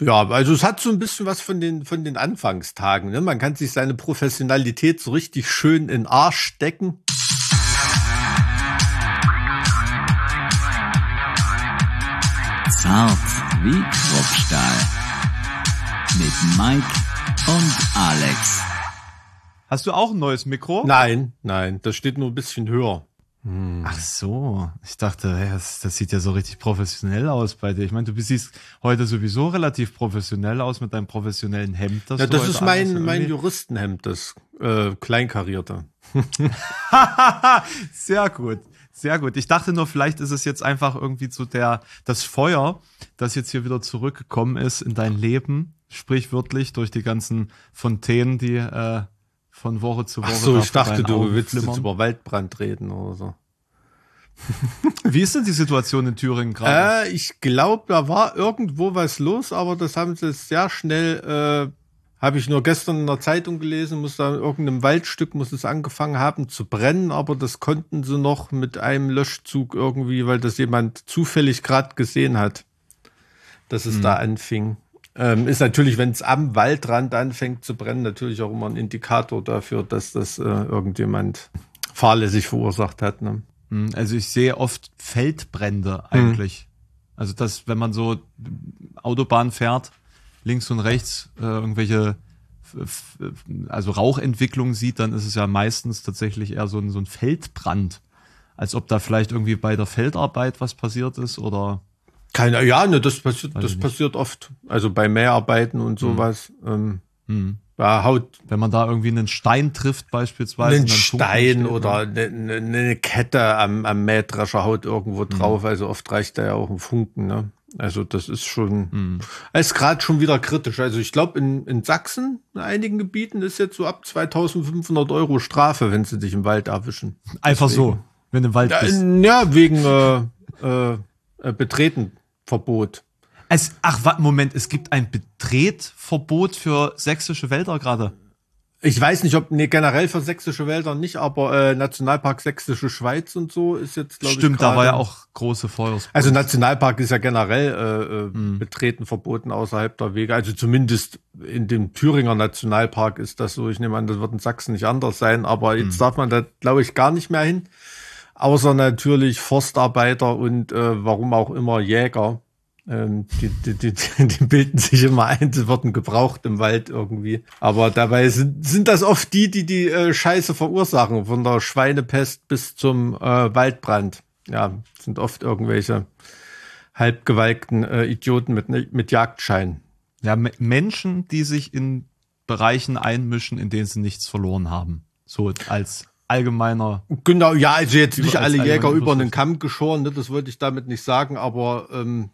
Ja, also es hat so ein bisschen was von den, von den Anfangstagen. Ne? Man kann sich seine Professionalität so richtig schön in den Arsch stecken. Zart wie Kruppstahl. Mit Mike und Alex. Hast du auch ein neues Mikro? Nein, nein, das steht nur ein bisschen höher. Ach so, ich dachte, das, das sieht ja so richtig professionell aus bei dir. Ich meine, du siehst heute sowieso relativ professionell aus mit deinem professionellen Hemd. Ja, du das ist mein, mein Juristenhemd, das äh, kleinkarierte. Sehr gut. Sehr gut. Ich dachte nur, vielleicht ist es jetzt einfach irgendwie so der, das Feuer, das jetzt hier wieder zurückgekommen ist in dein Leben, sprichwörtlich durch die ganzen Fontänen, die äh, von Woche zu Woche. Ach so, ich dachte, du Augen willst jetzt flimmern. über Waldbrand reden oder so. Wie ist denn die Situation in Thüringen gerade? Äh, ich glaube, da war irgendwo was los, aber das haben sie sehr schnell, äh, habe ich nur gestern in der Zeitung gelesen, muss da in irgendeinem Waldstück muss es angefangen haben zu brennen, aber das konnten sie noch mit einem Löschzug irgendwie, weil das jemand zufällig gerade gesehen hat, dass es da anfing. Ähm, ist natürlich, wenn es am Waldrand anfängt zu brennen, natürlich auch immer ein Indikator dafür, dass das äh, irgendjemand fahrlässig verursacht hat. Ne? Hm, Also ich sehe oft Feldbrände eigentlich. Also dass, wenn man so Autobahn fährt, links und rechts äh, irgendwelche also Rauchentwicklung sieht, dann ist es ja meistens tatsächlich eher so ein, so ein Feldbrand. Als ob da vielleicht irgendwie bei der Feldarbeit was passiert ist oder Keine, ja, ne, das passiert, Weiß das passiert oft. Also bei Mäharbeiten und sowas. Ähm, hm. da haut wenn man da irgendwie einen Stein trifft beispielsweise. einen Stein oder ne? eine, eine, eine Kette am, am Mähdrescher haut irgendwo Mhm. drauf. Also oft reicht da ja auch ein Funken. Ne? Also das ist schon, Hm. ist gerade schon wieder kritisch. Also ich glaube in, in Sachsen, in einigen Gebieten ist jetzt so ab 2500 Euro Strafe, wenn sie dich im Wald erwischen. Einfach so, wenn du im Wald Ja, bist. ja wegen äh, äh, äh, Betretenverbot. Es, ach, wa- Moment, es gibt ein Betretverbot für sächsische Wälder gerade. Ich weiß nicht, ob, nee, generell für sächsische Wälder nicht, aber äh, Nationalpark Sächsische Schweiz und so ist jetzt, glaube ich, Stimmt, da war ja auch große Feuersbrunst. Also Nationalpark ist ja generell äh, äh, Mhm. betreten verboten außerhalb der Wege. Also zumindest in dem Thüringer Nationalpark ist das so. Ich nehme an, das wird in Sachsen nicht anders sein, aber jetzt Mhm. darf man da, glaube ich, gar nicht mehr hin. Außer natürlich Forstarbeiter und äh, warum auch immer Jäger. Ähm, die, die, die, die bilden sich immer ein, sie werden gebraucht im Wald irgendwie. Aber dabei sind, sind das oft die, die die äh, Scheiße verursachen, von der Schweinepest bis zum äh, Waldbrand. Ja, sind oft irgendwelche halbgewalkten äh, Idioten mit, mit Jagdschein. Ja, Me- Menschen, die sich in Bereichen einmischen, in denen sie nichts verloren haben. So als allgemeiner. Genau, ja, also jetzt nicht alle Jäger über den Überschrift. Kamm geschoren, ne, das wollte ich damit nicht sagen, aber ähm,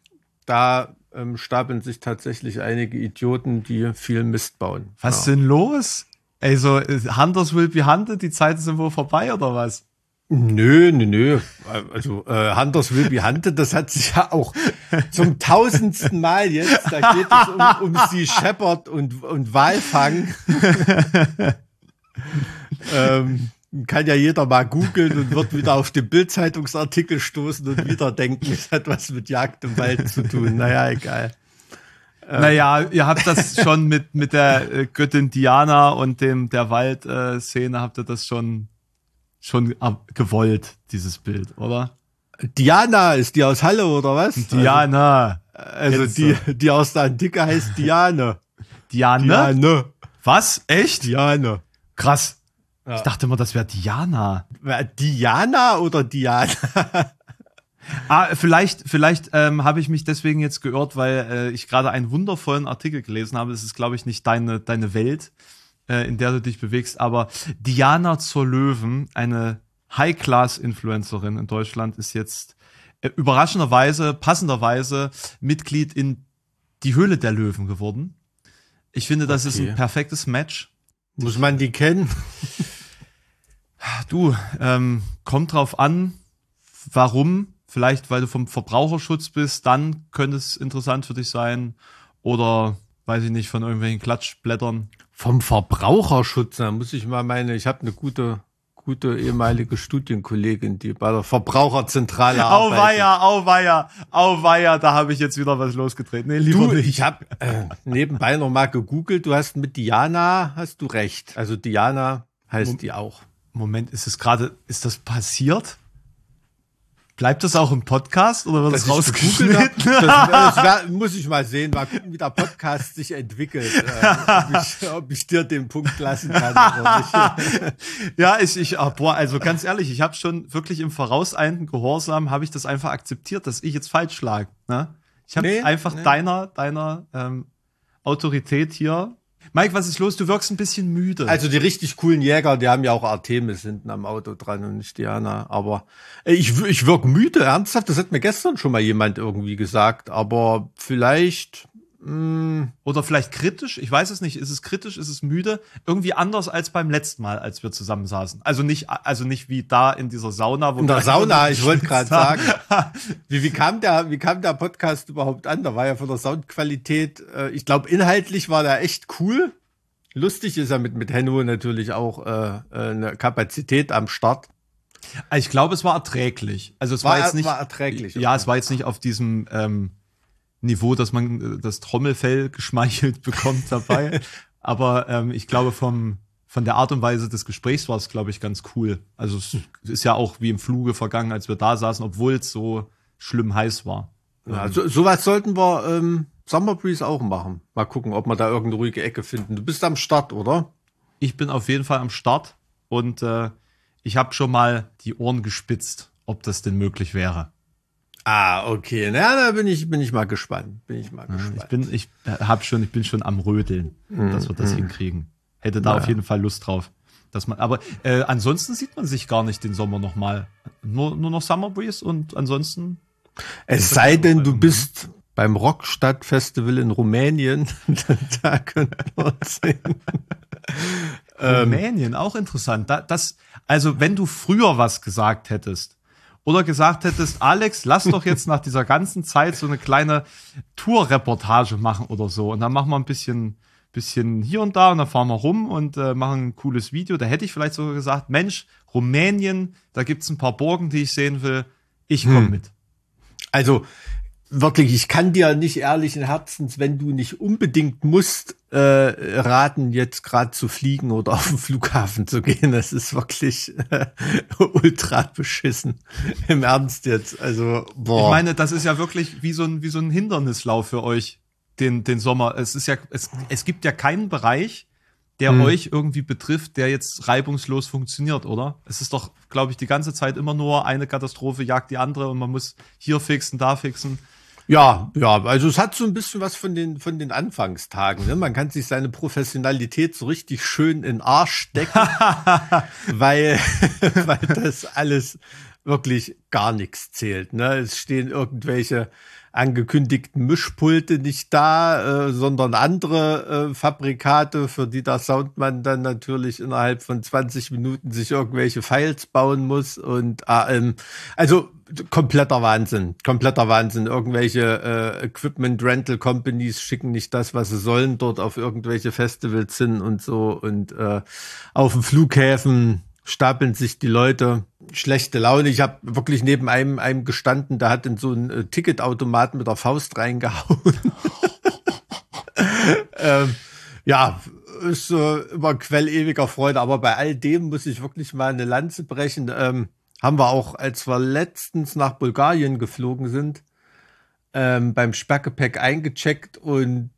da ähm, stapeln sich tatsächlich einige Idioten, die viel Mist bauen. Was ist ja. denn los? Ey, so äh, Hunters will be hunted, die Zeiten sind wohl vorbei oder was? Nö, nö, nö. Also äh, Hunters will be hunted, das hat sich ja auch zum tausendsten Mal jetzt, da geht es um, um Sea Shepherd und, und Walfang. ähm, kann ja jeder mal googeln und wird wieder auf den Bildzeitungsartikel stoßen und wieder denken, es hat was mit Jagd im Wald zu tun. Naja, egal. Naja, ihr habt das schon mit, mit der äh, Göttin Diana und dem der Wald-Szene, habt ihr das schon, schon gewollt, dieses Bild, oder? Diana, ist die aus Halle oder was? Diana. Also, also die, so. die aus der Antike heißt Diane. Diana? Diane. Was? Echt? Diane. Krass. Ja. Ich dachte immer, das wäre Diana. Diana oder Diana? Ah, vielleicht, vielleicht ähm, habe ich mich deswegen jetzt geirrt, weil äh, ich gerade einen wundervollen Artikel gelesen habe. Das ist, glaube ich, nicht deine, deine Welt, äh, in der du dich bewegst, aber Diana zur Löwen, eine High-Class-Influencerin in Deutschland, ist jetzt äh, überraschenderweise, passenderweise Mitglied in die Höhle der Löwen geworden. Ich finde, das ist Okay. ein perfektes Match. Muss man die kennen? Du, ähm, kommt drauf an, warum. Vielleicht, weil du vom Verbraucherschutz bist, dann könnte es interessant für dich sein. Oder, weiß ich nicht, von irgendwelchen Klatschblättern. Vom Verbraucherschutz, da muss ich mal meine, ich habe eine gute, gute ehemalige Studienkollegin, die bei der Verbraucherzentrale Au arbeitet. weia, au weia, au weia, da habe ich jetzt wieder was losgetreten. Nee, lieber Du, nicht. ich habe äh, nebenbei noch mal gegoogelt. Du hast mit Diana, hast du recht. Also Diana heißt die auch. Moment, ist es gerade, ist das passiert? Bleibt das auch im Podcast oder wird rausgeschnitten? das, das wär, muss ich mal sehen, mal gucken, wie der Podcast sich entwickelt. Äh, ob, ich, ob ich dir den Punkt lassen kann oder nicht. ja, ich, ich, ah, boah, also ganz ehrlich, ich habe schon wirklich im vorauseilenden Gehorsam habe ich das einfach akzeptiert, dass ich jetzt falsch lag. Ne? Ich habe Nee, einfach nee. deiner, deiner ähm, Autorität hier. Mike, was ist los? Du wirkst ein bisschen müde. Also die richtig coolen Jäger, die haben ja auch Artemis hinten am Auto dran und nicht Diana. Aber ich, ich wirk müde, ernsthaft. Das hat mir gestern schon mal jemand irgendwie gesagt. Aber vielleicht, Oder vielleicht kritisch, ich weiß es nicht. Ist es kritisch, ist es müde? Irgendwie anders als beim letzten Mal, als wir zusammen saßen. Also nicht, also nicht wie da in dieser Sauna. Wo in der Sauna, ich wollte gerade sagen. Wie, wie, kam der, wie kam der Podcast überhaupt an? Da war ja von der Soundqualität, äh, ich glaube, inhaltlich war der echt cool. Lustig ist ja mit, mit Henno natürlich auch äh, äh, eine Kapazität am Start. Ich glaube, es war erträglich. Also es war, War- jetzt nicht. war erträglich, Ja, okay. es war jetzt nicht auf diesem ähm, Niveau, dass man äh, das Trommelfell geschmeichelt bekommt dabei. Aber ähm, ich glaube, vom, von der Art und Weise des Gesprächs war es, glaube ich, ganz cool. Also es ist ja auch wie im Fluge vergangen, als wir da saßen, obwohl es so schlimm heiß war. Ja, so, sowas sollten wir ähm, Summer Breeze auch machen. Mal gucken, ob wir da irgendeine ruhige Ecke finden. Du bist am Start, oder? Ich bin auf jeden Fall am Start und äh, ich habe schon mal die Ohren gespitzt, ob das denn möglich wäre. Ah, okay. Na, da bin ich, bin ich mal gespannt. Bin ich mal gespannt. Ich bin, ich hab schon, ich bin schon am Rödeln, dass wir das hinkriegen. Hätte da Naja. auf jeden Fall Lust drauf. Dass man, aber äh, ansonsten sieht man sich gar nicht den Sommer noch mal. Nur, nur noch Summer Breeze und ansonsten. Es sei denn, du bist beim Rockstadt-Festival in Rumänien. da könnten wir uns sehen. Ähm. Rumänien, auch interessant. Da, das, also, wenn du früher was gesagt hättest oder gesagt hättest, Alex, lass doch jetzt nach dieser ganzen Zeit so eine kleine Tour-Reportage machen oder so. Und dann machen wir ein bisschen, bisschen hier und da und dann fahren wir rum und äh, machen ein cooles Video. Da hätte ich vielleicht sogar gesagt, Mensch, Rumänien, da gibt's ein paar Burgen, die ich sehen will. Ich komme mit. Also wirklich, ich kann dir nicht ehrlichen Herzens, wenn du nicht unbedingt musst, äh, raten, jetzt gerade zu fliegen oder auf den Flughafen zu gehen. Das ist wirklich äh, ultra beschissen. Im Ernst jetzt. Also, boah. Ich meine, das ist ja wirklich wie so ein, wie so ein Hindernislauf für euch, den, den Sommer. Es ist ja, es, es gibt ja keinen Bereich, der Hm. euch irgendwie betrifft, der jetzt reibungslos funktioniert, oder? Es ist doch, glaube ich, die ganze Zeit immer nur eine Katastrophe jagt die andere und man muss hier fixen, da fixen. Ja, ja, also es hat so ein bisschen was von den, von den Anfangstagen. Ne? Man kann sich seine Professionalität so richtig schön in Arsch stecken, weil, weil das alles wirklich gar nichts zählt. Ne? Es stehen irgendwelche angekündigten Mischpulte nicht da, äh, sondern andere äh, Fabrikate, für die der Soundmann dann natürlich innerhalb von 20 Minuten sich irgendwelche Files bauen muss und ähm, also kompletter Wahnsinn, kompletter Wahnsinn. Irgendwelche äh, Equipment Rental Companies schicken nicht das, was sie sollen, dort auf irgendwelche Festivals hin und so und äh, auf den Flughäfen stapeln sich die Leute schlechte Laune. Ich habe wirklich neben einem, einem gestanden, der hat in so einen äh, Ticketautomaten mit der Faust reingehauen. ähm, ja, ist äh, immer Quell ewiger Freude. Aber bei all dem muss ich wirklich mal eine Lanze brechen. Ähm, haben wir auch, als wir letztens nach Bulgarien geflogen sind, ähm, beim Sperrgepäck eingecheckt und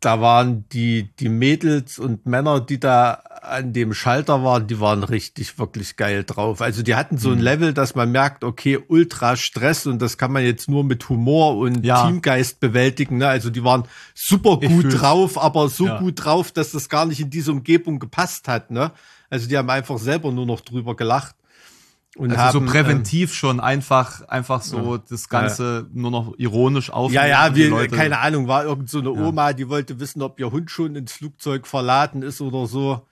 da waren die, die Mädels und Männer, die da an dem Schalter waren, die waren richtig, wirklich geil drauf. Also die hatten so ein Level, dass man merkt, okay, ultra Stress und das kann man jetzt nur mit Humor und Ja. Teamgeist bewältigen. Ne? Also die waren super gut drauf, aber so Ja. gut drauf, dass das gar nicht in diese Umgebung gepasst hat. Ne? Also die haben einfach selber nur noch drüber gelacht. Und Also haben, so ähm, präventiv schon einfach, einfach so das Ganze nur noch ironisch auf. Ja, ja, wir, keine Ahnung, war irgend so eine Oma, die wollte wissen, ob ihr Hund schon ins Flugzeug verladen ist oder so.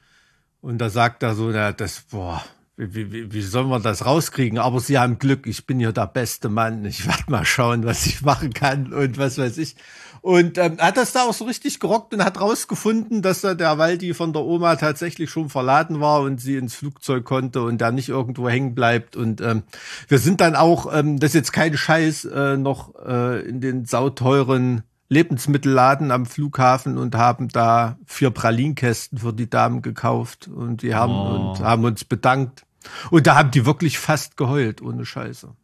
Und da sagt er so, na, das, boah, wie, wie, wie sollen wir das rauskriegen? Aber sie haben Glück, ich bin hier der beste Mann. Ich werde mal schauen, was ich machen kann und was weiß ich. Und ähm, hat das da auch so richtig gerockt und hat rausgefunden, dass da der Waldi von der Oma tatsächlich schon verladen war und sie ins Flugzeug konnte und da nicht irgendwo hängen bleibt. Und ähm, wir sind dann auch, ähm, das ist jetzt kein Scheiß, äh, noch äh, in den sauteuren Lebensmittelladen am Flughafen und haben da vier Pralinkästen für die Damen gekauft und die haben oh. und haben uns bedankt. Und da haben die wirklich fast geheult, ohne Scheiße.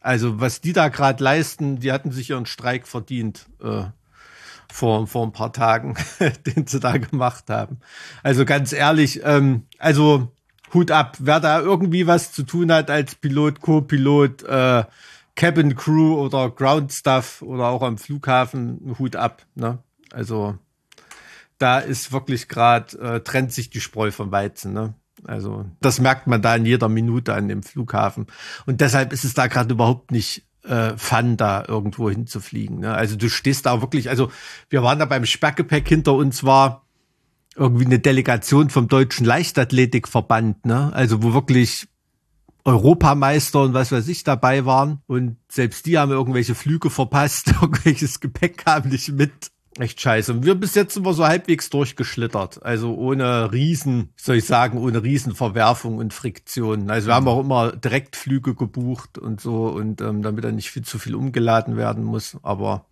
Also was die da gerade leisten, die hatten sich ihren Streik verdient äh, vor, vor ein paar Tagen, den sie da gemacht haben. Also ganz ehrlich, ähm, also Hut ab, wer da irgendwie was zu tun hat als Pilot, Co-Pilot, äh, Cabin Crew oder Ground Stuff oder auch am Flughafen, Hut ab. Ne? Also da ist wirklich gerade, äh, trennt sich die Spreu vom Weizen. Ne? Also das merkt man da in jeder Minute an dem Flughafen. Und deshalb ist es da gerade überhaupt nicht äh, Fun, da irgendwo hinzufliegen. Ne? Also du stehst da wirklich, also wir waren da beim Sperrgepäck, hinter uns war irgendwie eine Delegation vom Deutschen Leichtathletikverband, ne? Also wo wirklich Europameister und was weiß ich dabei waren. Und selbst die haben irgendwelche Flüge verpasst, irgendwelches Gepäck kam nicht mit. Echt scheiße. Und wir bis jetzt sind wir so halbwegs durchgeschlittert. Also ohne Riesen, soll ich sagen, ohne Riesenverwerfung und Friktionen. Also wir haben auch immer Direktflüge gebucht und so und ähm, damit er nicht viel zu viel umgeladen werden muss. Aber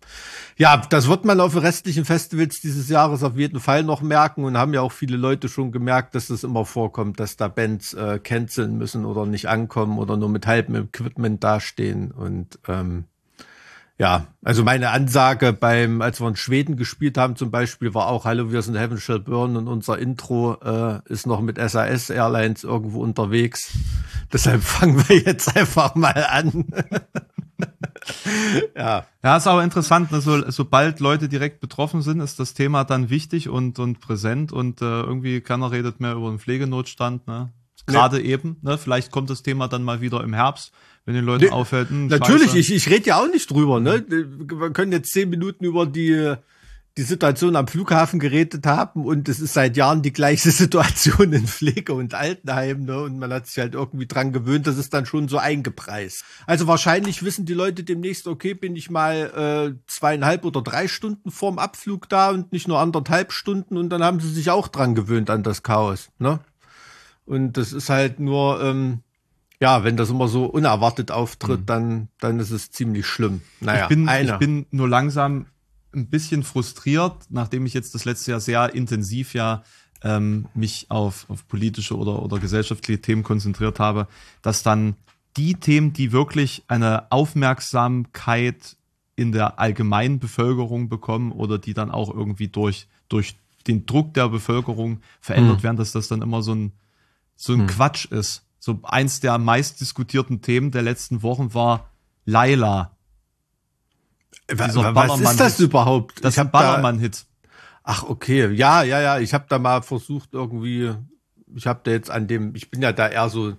ja, das wird man auf den restlichen Festivals dieses Jahres auf jeden Fall noch merken und haben ja auch viele Leute schon gemerkt, dass das immer vorkommt, dass da Bands äh, canceln müssen oder nicht ankommen oder nur mit halbem Equipment dastehen und ähm, ja, also meine Ansage beim, als wir in Schweden gespielt haben zum Beispiel, war auch Hallo, wir sind Heaven Shall Burn und unser Intro äh, ist noch mit SAS Airlines irgendwo unterwegs. Deshalb fangen wir jetzt einfach mal an. ja. Ja, ist aber interessant, ne? so, sobald Leute direkt betroffen sind, ist das Thema dann wichtig und, und präsent und äh, irgendwie keiner redet mehr über den Pflegenotstand, ne? Gerade ja. eben, ne? Vielleicht kommt das Thema dann mal wieder im Herbst wenn den Leuten nee, auffällt. Hm, natürlich, ich, ich rede ja auch nicht drüber. Ne? Wir können jetzt zehn Minuten über die, die Situation am Flughafen geredet haben und es ist seit Jahren die gleiche Situation in Pflege und Altenheim. Ne? Und man hat sich halt irgendwie dran gewöhnt, das ist dann schon so eingepreist. Also wahrscheinlich wissen die Leute demnächst, okay, bin ich mal äh, zweieinhalb oder drei Stunden vorm Abflug da und nicht nur anderthalb Stunden und dann haben sie sich auch dran gewöhnt an das Chaos. Ne? Und das ist halt nur, ähm, ja, wenn das immer so unerwartet auftritt, mhm. dann, dann ist es ziemlich schlimm. Naja, ich bin, ich bin nur langsam ein bisschen frustriert, nachdem ich jetzt das letzte Jahr sehr intensiv ja ähm, mich auf, auf politische oder, oder gesellschaftliche Themen konzentriert habe, dass dann die Themen, die wirklich eine Aufmerksamkeit in der allgemeinen Bevölkerung bekommen oder die dann auch irgendwie durch, durch den Druck der Bevölkerung verändert mhm. werden, dass das dann immer so ein, so ein mhm. Quatsch ist. So eins der meist diskutierten Themen der letzten Wochen war Laila. Was ist das überhaupt? Das ist ein Ballermann-Hit. Ach, okay. Ja, ja, ja. Ich habe da mal versucht, irgendwie, ich habe da jetzt an dem, ich bin ja da eher so,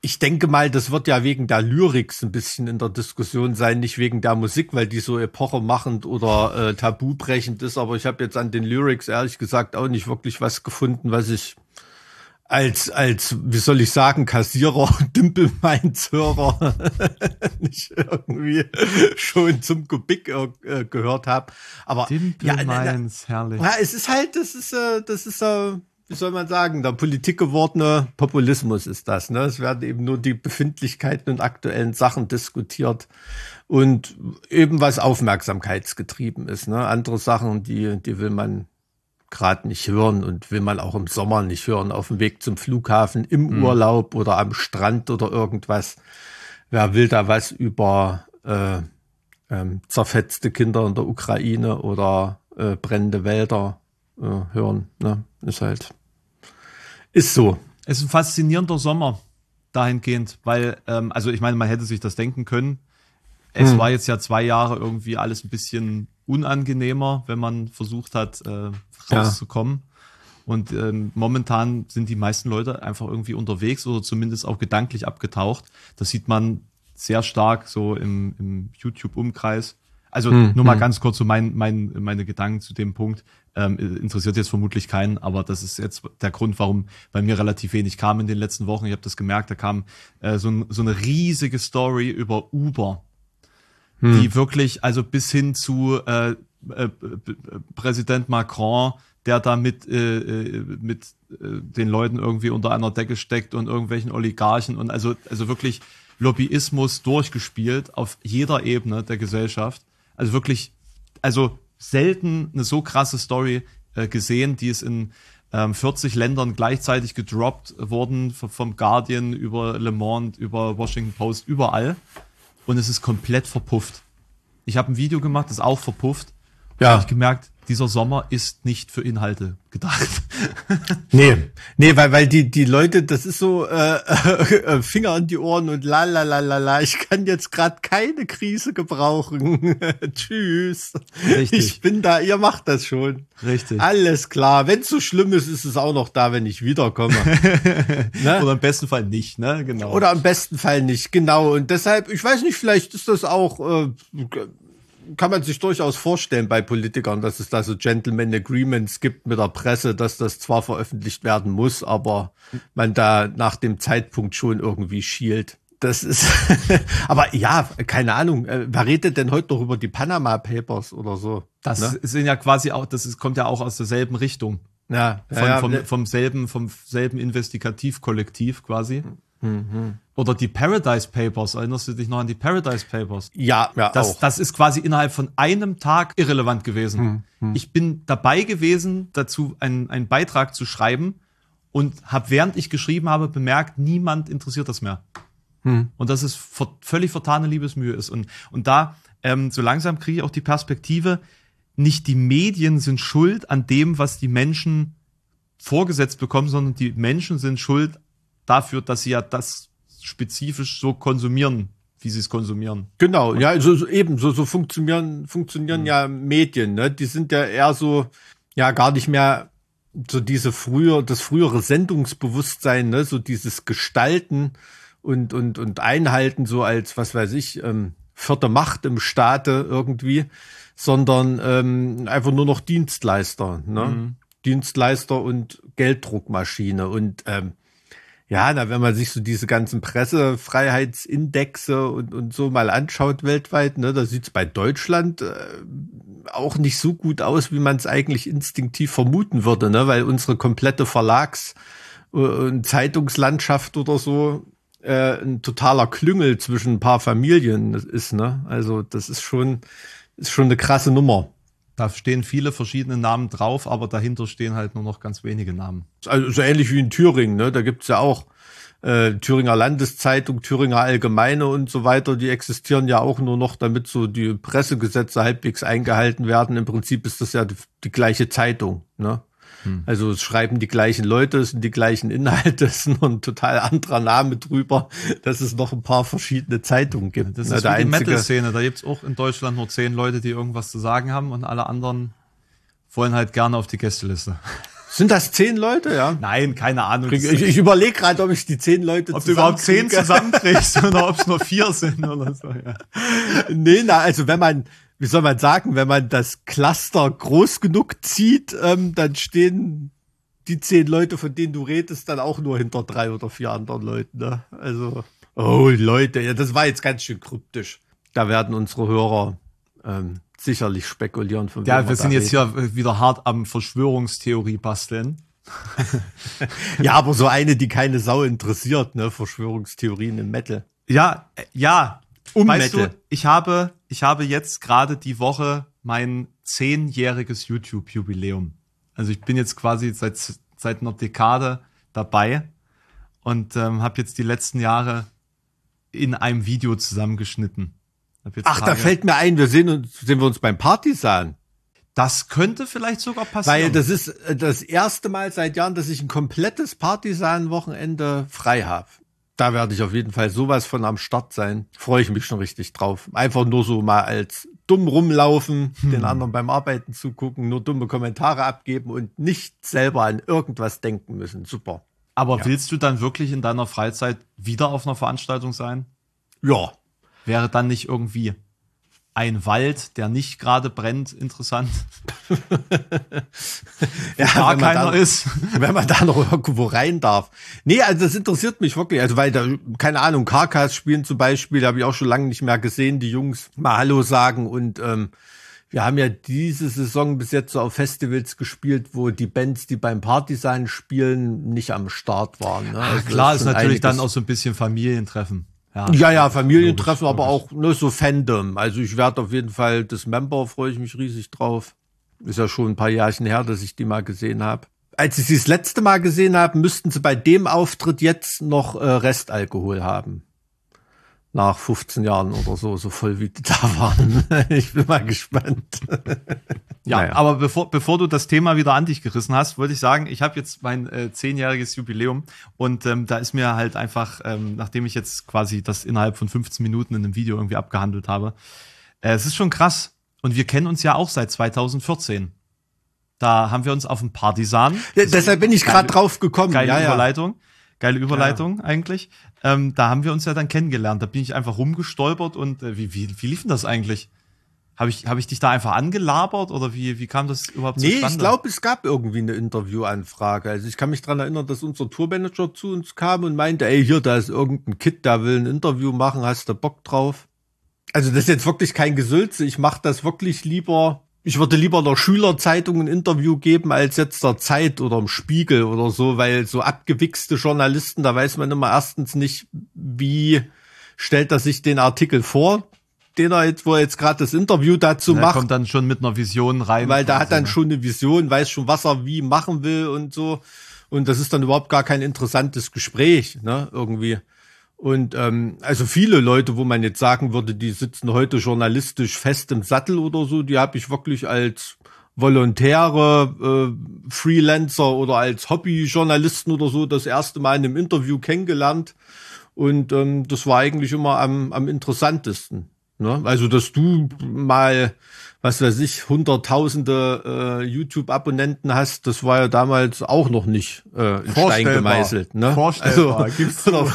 ich denke mal, das wird ja wegen der Lyrics ein bisschen in der Diskussion sein, nicht wegen der Musik, weil die so epochemachend oder äh, tabubrechend ist. Aber ich habe jetzt an den Lyrics ehrlich gesagt auch nicht wirklich was gefunden, was ich als, als, wie soll ich sagen, Kassierer und Dümpelmeinshörer nicht irgendwie schon zum Kubik äh, gehört habe. Aber Dimpelmeins, ja, herrlich. Ja, es ist halt, das ist, äh, das ist, äh, wie soll man sagen, der Politik gewordene Populismus ist das. Ne? Es werden eben nur die Befindlichkeiten und aktuellen Sachen diskutiert und eben was aufmerksamkeitsgetrieben ist. Ne? Andere Sachen, die, die will man gerade nicht hören und will man auch im Sommer nicht hören, auf dem Weg zum Flughafen, im mhm. Urlaub oder am Strand oder irgendwas. Wer will da was über äh, ähm, zerfetzte Kinder in der Ukraine oder äh, brennende Wälder äh, hören? Ne? Ist halt, ist so. Es ist ein faszinierender Sommer dahingehend, weil, ähm, also ich meine, man hätte sich das denken können. Es hm. war jetzt ja zwei Jahre irgendwie alles ein bisschen unangenehmer, wenn man versucht hat, äh, rauszukommen. Ja. Und ähm, momentan sind die meisten Leute einfach irgendwie unterwegs oder zumindest auch gedanklich abgetaucht. Das sieht man sehr stark so im, im YouTube-Umkreis. Also Hm, nur mal hm. ganz kurz so mein, mein, meine Gedanken zu dem Punkt. Ähm, interessiert jetzt vermutlich keinen, aber das ist jetzt der Grund, warum bei mir relativ wenig kam in den letzten Wochen. Ich habe das gemerkt, da kam äh, so, ein, so eine riesige Story über Uber, Hm. die wirklich, also bis hin zu äh, äh, Präsident Macron, der da mit, äh, äh, mit äh, den Leuten irgendwie unter einer Decke steckt und irgendwelchen Oligarchen und also, also wirklich Lobbyismus durchgespielt auf jeder Ebene der Gesellschaft. Also wirklich, also selten eine so krasse Story äh, gesehen, die ist in ähm, 40 Ländern gleichzeitig gedroppt worden, v- vom Guardian über Le Monde, über Washington Post, überall. Und es ist komplett verpufft. Ich habe ein Video gemacht, das ist auch verpufft. Ja. Habe ich gemerkt, dieser Sommer ist nicht für Inhalte gedacht. Nee, nee, weil, weil die, die Leute, das ist so äh, äh, Finger an die Ohren und la la la la la, ich kann jetzt gerade keine Krise gebrauchen. Tschüss. Richtig. Ich bin da, ihr macht das schon. Richtig. Alles klar. Wenn es so schlimm ist, ist es auch noch da, wenn ich wiederkomme. ne? Oder im besten Fall nicht, ne? Genau. Oder im besten Fall nicht, genau. Und deshalb, ich weiß nicht, vielleicht ist das auch, äh, kann man sich durchaus vorstellen bei Politikern, dass es da so Gentleman Agreements gibt mit der Presse, dass das zwar veröffentlicht werden muss, aber man da nach dem Zeitpunkt schon irgendwie schielt. Das ist, aber ja, keine Ahnung. Äh, wer redet denn heute noch über die Panama Papers oder so? das ne? sind ja quasi auch, das ist, kommt ja auch aus derselben Richtung. ja, Von, ja, vom, vom selben, vom selben Investigativkollektiv quasi. Mhm. Oder die Paradise Papers. Erinnerst du dich noch an die Paradise Papers? ja, ja Das, auch. das ist quasi innerhalb von einem Tag irrelevant gewesen. Hm, Ich bin dabei gewesen, dazu einen, einen Beitrag zu schreiben und habe, während ich geschrieben habe, bemerkt, niemand interessiert das mehr. Hm. Und dass es ver völlig vertane Liebesmühe ist. Und, und da, ähm, so langsam kriege ich auch die Perspektive, nicht die Medien sind schuld an dem, was die Menschen vorgesetzt bekommen, sondern die Menschen sind schuld dafür, dass sie ja das spezifisch so konsumieren, wie sie es konsumieren. Genau, ja, so, so eben, so, so funktionieren, funktionieren ja Medien, ne? Die sind ja eher so, ja, gar nicht mehr so diese früher, das frühere Sendungsbewusstsein, ne? So dieses Gestalten und, und, und Einhalten, so als, was weiß ich, ähm, vierte Macht im Staate irgendwie, sondern ähm, einfach nur noch Dienstleister, ne? Dienstleister und Gelddruckmaschine und ähm, ja, na, wenn man sich so diese ganzen Pressefreiheitsindexe und, und so mal anschaut weltweit, ne, da sieht's bei Deutschland äh, auch nicht so gut aus, wie man es eigentlich instinktiv vermuten würde, ne, weil unsere komplette Verlags- äh, und Zeitungslandschaft oder so äh, ein totaler Klüngel zwischen ein paar Familien ist, ne? Also das ist schon, ist schon eine krasse Nummer. Da stehen viele verschiedene Namen drauf, aber dahinter stehen halt nur noch ganz wenige Namen. Also so ähnlich wie in Thüringen, ne? Da gibt's ja auch äh, Thüringer Landeszeitung, Thüringer Allgemeine und so weiter, die existieren ja auch nur noch, damit so die Pressegesetze halbwegs eingehalten werden. Im Prinzip ist das ja die, die gleiche Zeitung, ne? Also es schreiben die gleichen Leute, es sind die gleichen Inhalte, es ist nur ein total anderer Name drüber, dass es noch ein paar verschiedene Zeitungen gibt. Das Na, ist der wie die Metal-Szene. Da gibt's auch in Deutschland nur zehn Leute, die irgendwas zu sagen haben und alle anderen wollen halt gerne auf die Gästeliste. Sind das zehn Leute, ja? Nein, keine Ahnung. Ich, ich überlege gerade, ob ich die zehn Leute ob du überhaupt zehn zusammenkriegst oder ob es nur vier sind oder so. Ja. Nee, na, also wenn man, wie soll man sagen, wenn man das Cluster groß genug zieht, ähm, dann stehen die zehn Leute, von denen du redest, dann auch nur hinter drei oder vier anderen Leuten. Ne? Also, oh Leute, ja, das war jetzt ganz schön kryptisch. Da werden unsere Hörer ähm, sicherlich spekulieren. Von Ja, wir sind jetzt reden. hier wieder hart am Verschwörungstheorie basteln. Ja, aber so eine, die keine Sau interessiert, ne? Verschwörungstheorien im Metal. Ja, äh, ja. Weißt Metal. du, ich habe, ich habe jetzt gerade die Woche mein zehnjähriges YouTube-Jubiläum. Also ich bin jetzt quasi seit, seit einer Dekade dabei und ähm, habe jetzt die letzten Jahre in einem Video zusammengeschnitten. Ach, da Tage- fällt mir ein, wir sehen uns, sehen wir uns beim Partisan. Das könnte vielleicht sogar passieren. Weil das ist äh, das erste Mal seit Jahren, dass ich ein komplettes Partisan-Wochenende frei habe. Da werde ich auf jeden Fall sowas von am Start sein. Freue ich mich schon richtig drauf. Einfach nur so mal als dumm rumlaufen, den anderen beim Arbeiten zugucken, nur dumme Kommentare abgeben und nicht selber an irgendwas denken müssen. Super. Aber willst du dann wirklich in deiner Freizeit wieder auf einer Veranstaltung sein? Ja. Wäre dann nicht irgendwie ein Wald, der nicht gerade brennt, interessant. ja, gar keiner da, ist. Wenn man da noch irgendwo rein darf. Nee, also das interessiert mich wirklich. Also weil da, keine Ahnung, Karkas spielen zum Beispiel, habe ich auch schon lange nicht mehr gesehen, die Jungs mal Hallo sagen und ähm, wir haben ja diese Saison bis jetzt so auf Festivals gespielt, wo die Bands, die beim Partisan spielen, nicht am Start waren. Ne? Also klar, ist natürlich dann auch so ein bisschen Familientreffen. Ja, ja, ja Familientreffen, aber auch nur so Fandom. Also ich werde auf jeden Fall das Member, freue ich mich riesig drauf. Ist ja schon ein paar Jahrchen her, dass ich die mal gesehen habe. Als ich sie das letzte Mal gesehen habe, müssten sie bei dem Auftritt jetzt noch äh, Restalkohol haben nach 15 Jahren oder so, so voll wie die da waren. ich bin mal gespannt. ja, naja. aber bevor, bevor du das Thema wieder an dich gerissen hast, wollte ich sagen, ich habe jetzt mein äh, zehnjähriges Jubiläum und ähm, da ist mir halt einfach, ähm, nachdem ich jetzt quasi das innerhalb von 15 Minuten in einem Video irgendwie abgehandelt habe, äh, es ist schon krass. Und wir kennen uns ja auch seit 2014. Da haben wir uns auf dem Partisan. Ja, deshalb bin ich gerade drauf gekommen. Geile ja, Überleitung. Geile Überleitung ja. eigentlich. Ähm, da haben wir uns ja dann kennengelernt. Da bin ich einfach rumgestolpert und äh, wie, wie, wie lief denn das eigentlich? Habe ich, hab ich dich da einfach angelabert oder wie, wie kam das überhaupt nee, zustande? Nee, ich glaube, es gab irgendwie eine Interviewanfrage. Also ich kann mich dran erinnern, dass unser Tourmanager zu uns kam und meinte, ey, hier, da ist irgendein Kid, der will ein Interview machen, hast du Bock drauf? Also das ist jetzt wirklich kein Gesülze. Ich mache das wirklich lieber ich würde lieber der Schülerzeitung ein Interview geben als jetzt der Zeit oder im Spiegel oder so, weil so abgewichste Journalisten, da weiß man immer erstens nicht, wie stellt er sich den Artikel vor, den er jetzt, wo er jetzt gerade das Interview dazu der macht. kommt dann schon mit einer Vision rein. Weil da hat dann schon eine Vision, weiß schon, was er wie machen will und so. Und das ist dann überhaupt gar kein interessantes Gespräch, ne, irgendwie. Und ähm, also viele Leute, wo man jetzt sagen würde, die sitzen heute journalistisch fest im Sattel oder so, die habe ich wirklich als Volontäre, äh, Freelancer oder als Hobbyjournalisten oder so das erste Mal in einem Interview kennengelernt. Und ähm, das war eigentlich immer am, am interessantesten. Ne? Also, dass du mal was weiß ich, hunderttausende äh, YouTube-Abonnenten hast, das war ja damals auch noch nicht äh, in Stein gemeißelt. Ne? Vorstellbar, also, gibt's noch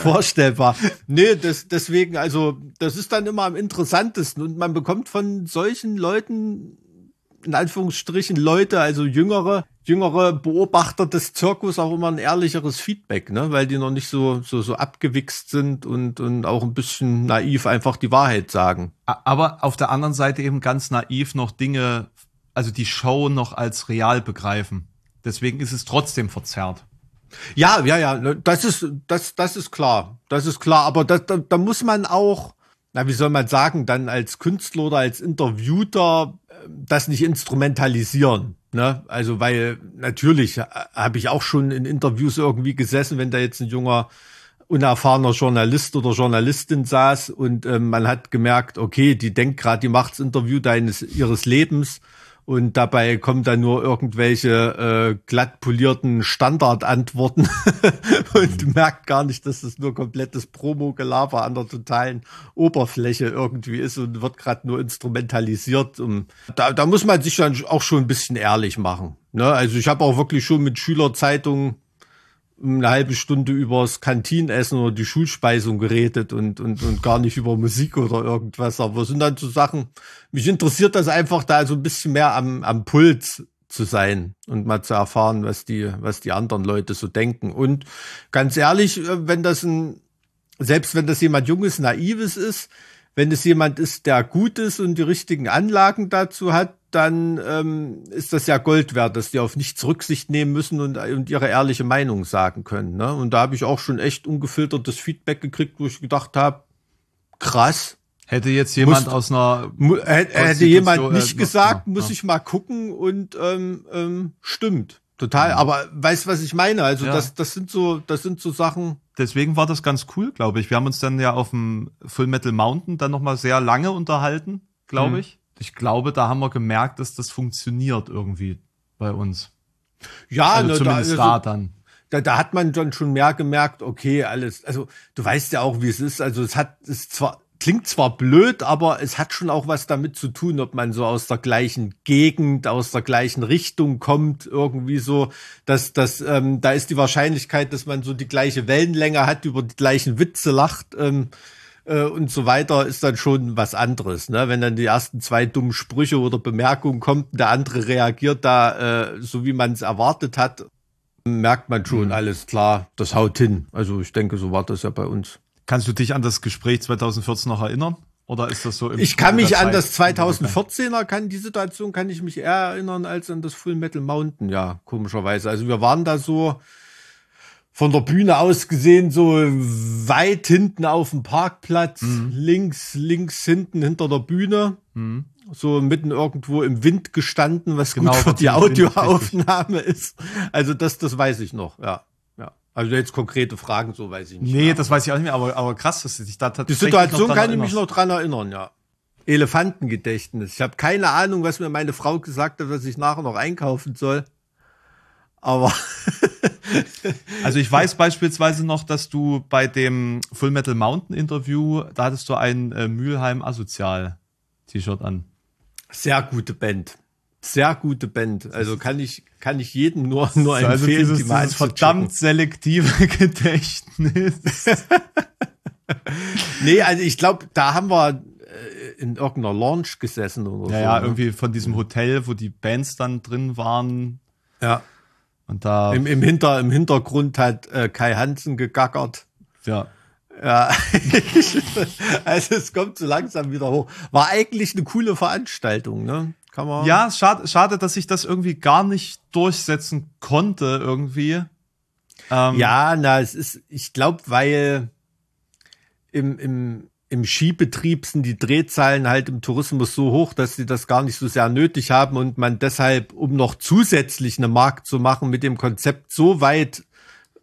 vorstellbar. Nee, das, deswegen, also das ist dann immer am interessantesten und man bekommt von solchen Leuten in Anführungsstrichen Leute, also jüngere, jüngere Beobachter des Zirkus auch immer ein ehrlicheres Feedback, ne? weil die noch nicht so, so, so abgewichst sind und, und auch ein bisschen naiv einfach die Wahrheit sagen. Aber auf der anderen Seite eben ganz naiv noch Dinge, also die Show noch als real begreifen. Deswegen ist es trotzdem verzerrt. Ja, ja, ja, ne, das ist, das, das ist klar. Das ist klar. Aber da, da, da muss man auch, na, wie soll man sagen, dann als Künstler oder als Interviewter das nicht instrumentalisieren. Ne? Also, weil natürlich habe ich auch schon in Interviews irgendwie gesessen, wenn da jetzt ein junger, unerfahrener Journalist oder Journalistin saß und ähm, man hat gemerkt, okay, die denkt gerade, die macht das Interview deines ihres Lebens und dabei kommen dann nur irgendwelche äh, glatt polierten Standardantworten und mhm. merkt gar nicht, dass das nur komplettes Promo-Gelaber an der totalen Oberfläche irgendwie ist und wird gerade nur instrumentalisiert. Und da, da muss man sich dann auch schon ein bisschen ehrlich machen. Ne? Also ich habe auch wirklich schon mit Schülerzeitungen eine halbe Stunde übers Kantinenessen oder die Schulspeisung geredet und, und, und gar nicht über Musik oder irgendwas. Aber es sind dann so Sachen, mich interessiert das einfach da so ein bisschen mehr am, am Puls zu sein und mal zu erfahren, was die, was die anderen Leute so denken. Und ganz ehrlich, äh, wenn das ein, selbst wenn das jemand Junges, Naives ist, wenn es jemand ist, der gut ist und die richtigen Anlagen dazu hat, dann ähm, ist das ja Gold wert, dass die auf nichts Rücksicht nehmen müssen und, und ihre ehrliche Meinung sagen können. Ne? Und da habe ich auch schon echt ungefiltertes Feedback gekriegt, wo ich gedacht habe, krass. Hätte jetzt jemand Musst, aus einer hätte, hätte jemand nicht äh, gesagt, noch, muss ja. ich mal gucken und ähm, ähm, stimmt total. Aber weißt was ich meine? Also ja. das das sind so das sind so Sachen. Deswegen war das ganz cool, glaube ich. Wir haben uns dann ja auf dem Full Metal Mountain dann noch mal sehr lange unterhalten, glaube mhm. ich ich glaube, da haben wir gemerkt, dass das funktioniert irgendwie bei uns. Ja, also ne, zumindest da, also, da dann. Da, da hat man dann schon mehr gemerkt, okay, alles, also du weißt ja auch, wie es ist. Also es hat, es zwar, klingt zwar blöd, aber es hat schon auch was damit zu tun, ob man so aus der gleichen Gegend, aus der gleichen Richtung kommt, irgendwie so, dass, dass ähm, da ist die Wahrscheinlichkeit, dass man so die gleiche Wellenlänge hat, über die gleichen Witze lacht, ähm, äh, und so weiter, ist dann schon was anderes. Ne? Wenn dann die ersten zwei dummen Sprüche oder Bemerkungen kommen, der andere reagiert da äh, so, wie man es erwartet hat, merkt man schon, mhm. alles klar, das haut hin. Also ich denke, so war das ja bei uns. Kannst du dich an das Gespräch 2014 noch erinnern? Oder ist das so im Ich kann mich an das 2014er, kann die Situation kann ich mich eher erinnern als an das Full Metal Mountain, ja, komischerweise. Also wir waren da so von der Bühne aus gesehen so weit hinten auf dem Parkplatz, mhm. links, links hinten hinter der Bühne. Mhm. So mitten irgendwo im Wind gestanden, was genau, gut für die Audioaufnahme ist. Also das, das weiß ich noch, ja. Also jetzt konkrete Fragen, so weiß ich nicht. Nee, mehr. das weiß ich auch nicht mehr, aber, aber krass, dass du dich da tatsächlich. Die Situation kann erinnerst. ich mich noch dran erinnern, ja. Elefantengedächtnis. Ich habe keine Ahnung, was mir meine Frau gesagt hat, was ich nachher noch einkaufen soll. Aber. also ich weiß beispielsweise noch, dass du bei dem Full Metal Mountain Interview, da hattest du ein äh, Mülheim Asozial T-Shirt an. Sehr gute Band sehr gute Band. Also kann ich, kann ich jedem nur, nur empfehlen, also dieses, die mal dieses verdammt selektive Gedächtnis. nee, also ich glaube, da haben wir äh, in irgendeiner Launch gesessen oder ja, so. Ja, ne? irgendwie von diesem Hotel, wo die Bands dann drin waren. Ja. Und da. Im, im, Hinter, im Hintergrund hat äh, Kai Hansen gegackert. Ja. Ja, also es kommt so langsam wieder hoch. War eigentlich eine coole Veranstaltung, ne? Kann man. Ja, schade, schade, dass ich das irgendwie gar nicht durchsetzen konnte irgendwie. Ähm, ja, na, es ist, ich glaube, weil im, im, im Skibetrieb sind die Drehzahlen halt im Tourismus so hoch, dass sie das gar nicht so sehr nötig haben und man deshalb, um noch zusätzlich eine Markt zu machen, mit dem Konzept so weit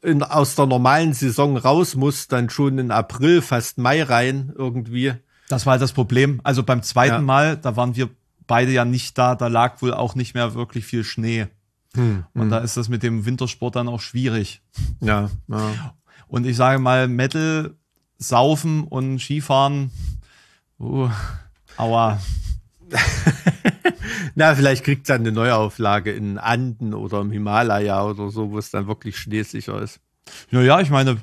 in, aus der normalen Saison raus muss, dann schon in April, fast Mai rein irgendwie. Das war halt das Problem. Also beim zweiten ja. Mal, da waren wir beide ja nicht da, da lag wohl auch nicht mehr wirklich viel Schnee. Hm, und hm. da ist das mit dem Wintersport dann auch schwierig. Ja, ja. Und ich sage mal, Metal, Saufen und Skifahren, uh, aua. Na, vielleicht kriegt es dann eine Neuauflage in Anden oder im Himalaya oder so, wo es dann wirklich schneesicher ist. Naja, ich meine,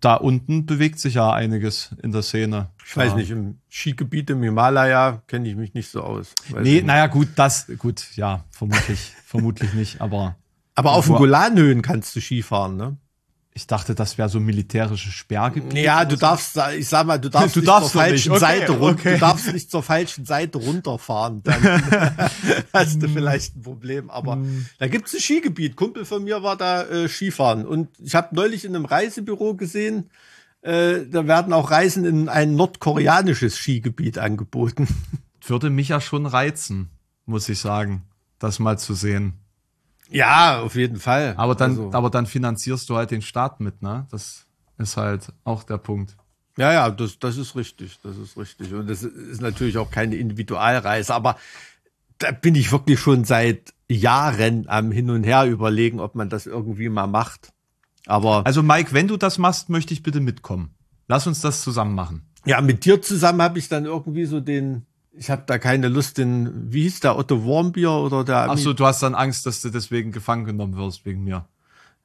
da unten bewegt sich ja einiges in der Szene. Ich weiß nicht, im Skigebiet im Himalaya kenne ich mich nicht so aus. Nee, naja, gut, das, gut, ja, vermutlich, vermutlich nicht, aber. Aber auf den Golanhöhen kannst du Skifahren, ne? Ich dachte, das wäre so militärische Sperrgebiet. Ja, du darfst, ich sag mal, du darfst, du nicht darfst zur falschen okay, Seite runter, okay. du darfst nicht zur falschen Seite runterfahren. Dann hast du vielleicht ein Problem. Aber mm. da gibt's ein Skigebiet. Kumpel von mir war da äh, Skifahren und ich habe neulich in einem Reisebüro gesehen, äh, da werden auch Reisen in ein nordkoreanisches Skigebiet angeboten. Würde mich ja schon reizen, muss ich sagen, das mal zu sehen. Ja, auf jeden Fall. Aber dann, also. aber dann finanzierst du halt den Staat mit, ne? Das ist halt auch der Punkt. Ja, ja, das, das ist richtig, das ist richtig. Und das ist natürlich auch keine Individualreise, aber da bin ich wirklich schon seit Jahren am Hin und Her überlegen, ob man das irgendwie mal macht. Aber. Also Mike, wenn du das machst, möchte ich bitte mitkommen. Lass uns das zusammen machen. Ja, mit dir zusammen habe ich dann irgendwie so den, ich habe da keine Lust, den, wie hieß der, Otto Warmbier oder der. Ach so, du hast dann Angst, dass du deswegen gefangen genommen wirst wegen mir.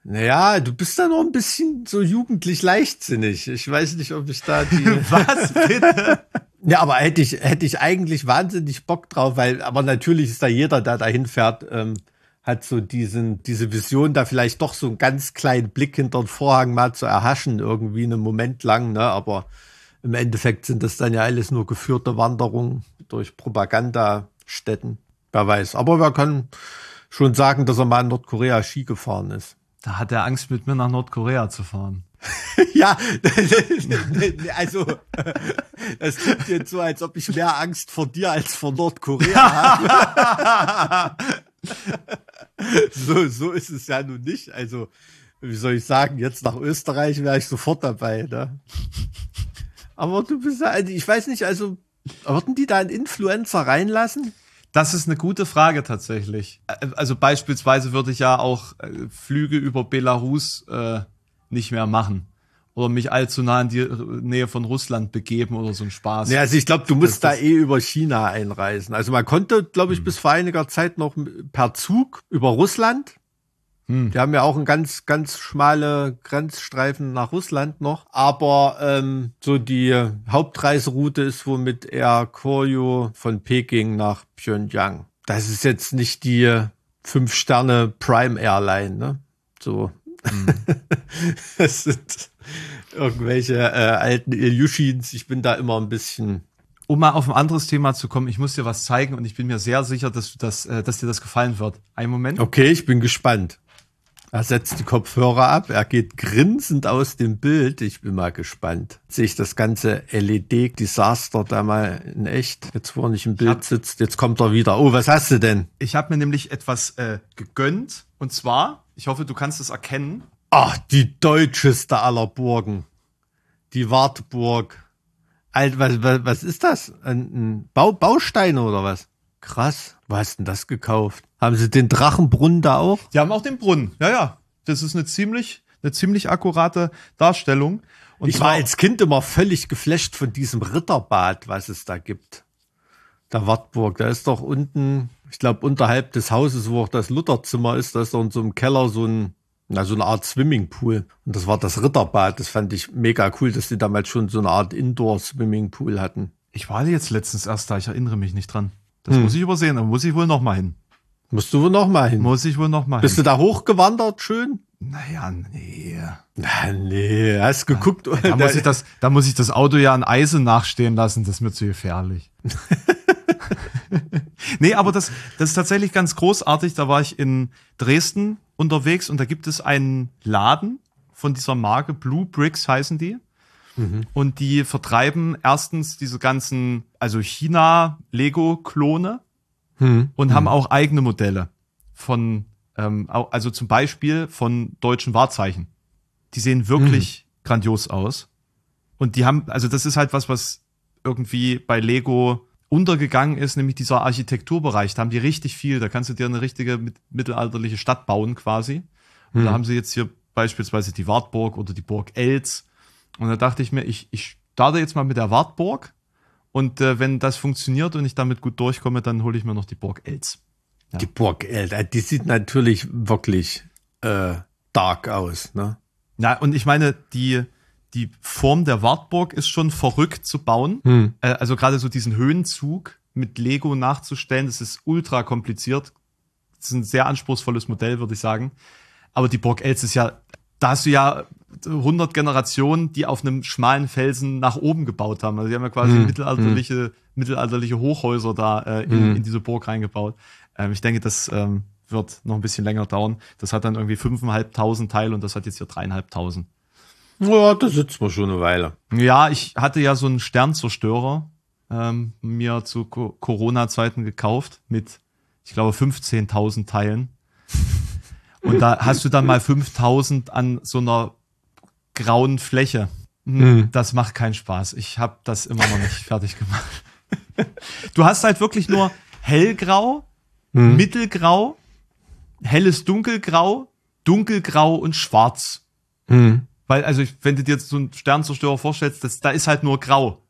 Naja, du bist da noch ein bisschen so jugendlich leichtsinnig. Ich weiß nicht, ob ich da die. Was bitte? ja, aber hätte ich, hätte ich eigentlich wahnsinnig Bock drauf, weil, aber natürlich ist da jeder, der da hinfährt, ähm, hat so diesen, diese Vision, da vielleicht doch so einen ganz kleinen Blick hinter den Vorhang mal zu erhaschen, irgendwie einen Moment lang, ne, aber im Endeffekt sind das dann ja alles nur geführte Wanderungen durch Propagandastätten. Wer weiß. Aber wer kann schon sagen, dass er mal in Nordkorea Ski gefahren ist. Da hat er Angst, mit mir nach Nordkorea zu fahren. ja, also das klingt jetzt so, als ob ich mehr Angst vor dir als vor Nordkorea habe. so, so ist es ja nun nicht. Also, wie soll ich sagen, jetzt nach Österreich wäre ich sofort dabei. Ne? Aber du bist ja, also ich weiß nicht, also würden die da einen Influencer reinlassen? Das ist eine gute Frage tatsächlich. Also beispielsweise würde ich ja auch äh, Flüge über Belarus äh, nicht mehr machen. Oder mich allzu nah in die Nähe von Russland begeben oder so ein Spaß. Ja, also ich glaube, du musst da eh über China einreisen. Also man konnte, glaube ich, hm. bis vor einiger Zeit noch per Zug über Russland Die haben ja auch einen ganz, ganz schmale Grenzstreifen nach Russland noch. Aber ähm, so die Hauptreiseroute ist wohl mit Air Koryo von Peking nach Pyongyang. Das ist jetzt nicht die fünf Sterne Prime Airline, ne? So. das sind irgendwelche äh, alten Iljushins. Ich bin da immer ein bisschen. Um mal auf ein anderes Thema zu kommen, ich muss dir was zeigen und ich bin mir sehr sicher, dass, du das, äh, dass dir das gefallen wird. Einen Moment. Okay, ich bin gespannt. Er setzt die Kopfhörer ab, er geht grinsend aus dem Bild. Ich bin mal gespannt. Sehe ich das ganze LED-Desaster da mal in echt? Jetzt, wo er nicht im Bild hab- sitzt, jetzt kommt er wieder. Oh, was hast du denn? Ich habe mir nämlich etwas äh, gegönnt und zwar, ich hoffe, du kannst es erkennen. Ach, die deutscheste aller Burgen. Die Wartburg. Alt, was, was, was ist das? Ein, ein Bau, Bausteine oder was? Krass. Wo hast denn das gekauft? Haben sie den Drachenbrunnen da auch? Die haben auch den Brunnen. Ja, ja. Das ist eine ziemlich, eine ziemlich akkurate Darstellung. Und ich war als Kind immer völlig geflasht von diesem Ritterbad, was es da gibt. Der Wartburg, da ist doch unten, ich glaube, unterhalb des Hauses, wo auch das Lutherzimmer ist, da ist doch in so einem Keller so ein, na, so eine Art Swimmingpool. Und das war das Ritterbad. Das fand ich mega cool, dass die damals schon so eine Art Indoor-Swimmingpool hatten. ich war jetzt letztens erst da, ich erinnere mich nicht dran. Das muss ich übersehen, da muss ich wohl noch mal hin. Musst du wohl noch mal hin. Muss ich wohl noch mal Bist hin. du da hochgewandert schön? Naja, nee. Na, nee, hast geguckt. Da muss, ich das, da muss ich das Auto ja an Eisen nachstehen lassen, das ist mir zu gefährlich. nee, aber das, das ist tatsächlich ganz großartig. Da war ich in Dresden unterwegs und da gibt es einen Laden von dieser Marke, Blue Bricks heißen die. Und die vertreiben erstens diese ganzen, also China-Lego-Klone Hm. und haben auch eigene Modelle von, ähm, also zum Beispiel von deutschen Wahrzeichen. Die sehen wirklich grandios aus. Und die haben, also das ist halt was, was irgendwie bei Lego untergegangen ist, nämlich dieser Architekturbereich. Da haben die richtig viel. Da kannst du dir eine richtige mit- mittelalterliche Stadt bauen quasi. Und da haben sie jetzt hier beispielsweise die Wartburg oder die Burg Els. Und da dachte ich mir, ich, ich starte jetzt mal mit der Wartburg. Und äh, wenn das funktioniert und ich damit gut durchkomme, dann hole ich mir noch die Burg Els. Die Burg, Alter, die sieht natürlich wirklich äh, dark aus, ne? Ja, und ich meine, die, die Form der Wartburg ist schon verrückt zu bauen. Hm. Äh, also gerade so diesen Höhenzug mit Lego nachzustellen, das ist ultra kompliziert. Das ist ein sehr anspruchsvolles Modell, würde ich sagen. Aber die Burg Els ist ja, da hast du ja 100 Generationen, die auf einem schmalen Felsen nach oben gebaut haben. Also die haben ja quasi mittelalterliche, mittelalterliche Hochhäuser da äh, in, in diese Burg reingebaut. Ähm, ich denke, das ähm, wird noch ein bisschen länger dauern. Das hat dann irgendwie 5.500 Teile und das hat jetzt hier 3.500. Ja, da sitzt man schon eine Weile. Ja, ich hatte ja so einen Sternzerstörer ähm, mir zu Co Corona-Zeiten gekauft mit, ich glaube, 15.000 Teilen. Und da hast du dann mal 5.000 an so einer grauen Fläche. Hm, Das macht keinen Spaß. Ich habe das immer noch nicht fertig gemacht. Du hast halt wirklich nur hellgrau, mittelgrau, helles dunkelgrau, dunkelgrau und schwarz. Weil, also, wenn du dir jetzt so einen Sternzerstörer vorstellst, das, da ist halt nur grau.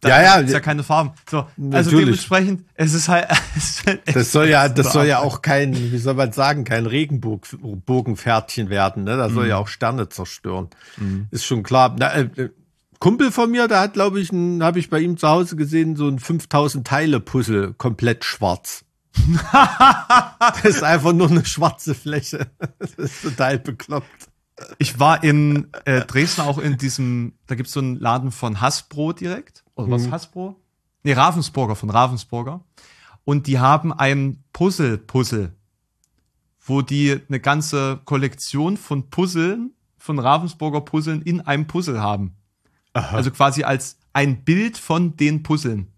Da Ja, ja. ist ja keine Farben. So, also Natürlich. dementsprechend, es ist halt, es Das soll ja, das soll ja auch kein, wie soll man sagen, kein Regenbogenpferdchen werden, ne? Das soll ja auch Sterne zerstören. Ist schon klar. Na, äh, äh, Kumpel von mir, der hat, glaube ich, habe ich bei ihm zu Hause gesehen, so ein 5000 Teile Puzzle, komplett schwarz. das ist einfach nur eine schwarze Fläche. Das ist total bekloppt. Ich war in äh, Dresden auch in diesem, da gibt's so einen Laden von Hasbro direkt. Oder was, Hasbro? Nee, Ravensburger, von Ravensburger. Und die haben ein Puzzle-Puzzle, wo die eine ganze Kollektion von Puzzeln, von Ravensburger Puzzeln in einem Puzzle haben. Also quasi als ein Bild von den Puzzeln.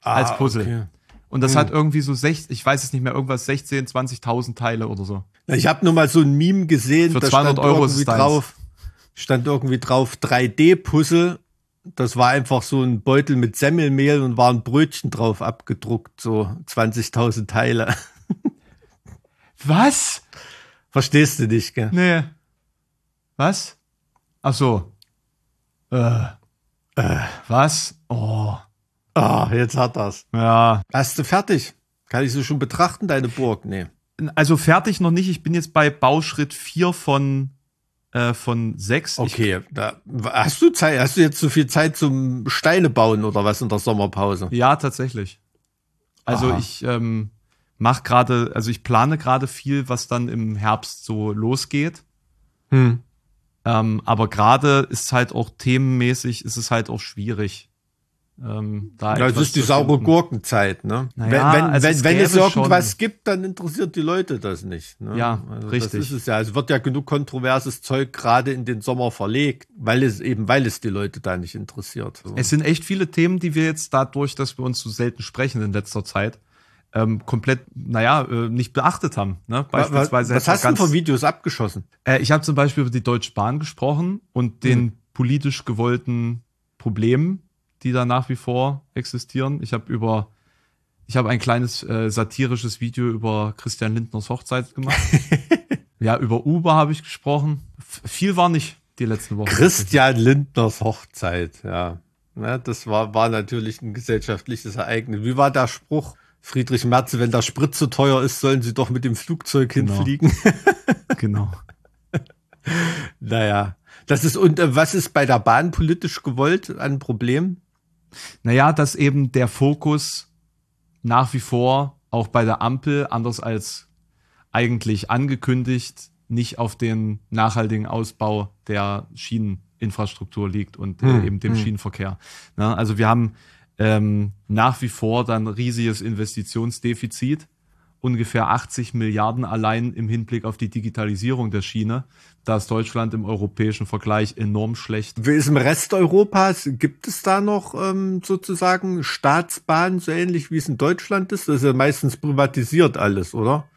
als Puzzle. Ah, okay. Und das hat irgendwie so 60, ich weiß es nicht mehr, irgendwas 16, 20.000 Teile oder so. Ich habe nur mal so ein Meme gesehen, Für da 200 stand Euro irgendwie drauf, stand irgendwie drauf 3D-Puzzle. Das war einfach so ein Beutel mit Semmelmehl und war ein Brötchen drauf abgedruckt, so 20.000 Teile. Was? Verstehst du nicht, gell? Nee. Was? Ach so. Äh. Äh. Was? Oh. Ah, jetzt hat das. Ja. Hast du fertig? Kann ich so schon betrachten, deine Burg? Nee. Also fertig noch nicht. Ich bin jetzt bei Bauschritt 4 von, äh, von 6. Okay, da, hast du Zeit, hast du jetzt so viel Zeit zum Steine bauen oder was in der Sommerpause? Ja, tatsächlich. Also Aha. ich ähm, mache gerade, also ich plane gerade viel, was dann im Herbst so losgeht. Hm. Ähm, aber gerade ist halt auch themenmäßig, ist es halt auch schwierig. Ähm, da Ja, es ist die saure. Gurkenzeit, ne? Naja, wenn wenn, also wenn, es wenn es irgendwas schon- gibt, dann interessiert die Leute das nicht. Ne? Ja, also richtig. Das ist es ja. Es wird ja genug kontroverses Zeug gerade in den Sommer verlegt, weil es eben, weil es die Leute da nicht interessiert. So. Es sind echt viele Themen, die wir jetzt dadurch, dass wir uns so selten sprechen in letzter Zeit, ähm, komplett, naja, äh, nicht beachtet haben. Ne? was Beispielsweise was etwa hast du ganz- für Videos abgeschossen? Äh, ich habe zum Beispiel über die Deutsche Bahn gesprochen und den politisch gewollten Problemen, die da nach wie vor existieren. Ich habe über, ich habe ein kleines äh, satirisches Video über Christian Lindners Hochzeit gemacht. ja, über Uber habe ich gesprochen. F viel war nicht die letzten Wochen. Christian Lindners Hochzeit, ja. Ne, das war, war natürlich ein gesellschaftliches Ereignis. Wie war der Spruch? Friedrich Merz, wenn der Sprit zu teuer ist, sollen sie doch mit dem Flugzeug Genau. hinfliegen. Genau. naja. Das ist, und äh, was ist bei der Bahn politisch gewollt an Problem? Naja, dass eben der Fokus nach wie vor auch bei der Ampel, anders als eigentlich angekündigt, nicht auf den nachhaltigen Ausbau der Schieneninfrastruktur liegt und Hm, äh, eben dem hm. Schienenverkehr. Ne? Also wir haben ähm, nach wie vor dann riesiges Investitionsdefizit, ungefähr 80 Milliarden allein im Hinblick auf die Digitalisierung der Schiene. Da ist Deutschland im europäischen Vergleich enorm schlecht. Wie ist im Rest Europas? Gibt es da noch ähm, sozusagen Staatsbahnen, so ähnlich wie es in Deutschland ist? Das ist ja meistens privatisiert alles, oder?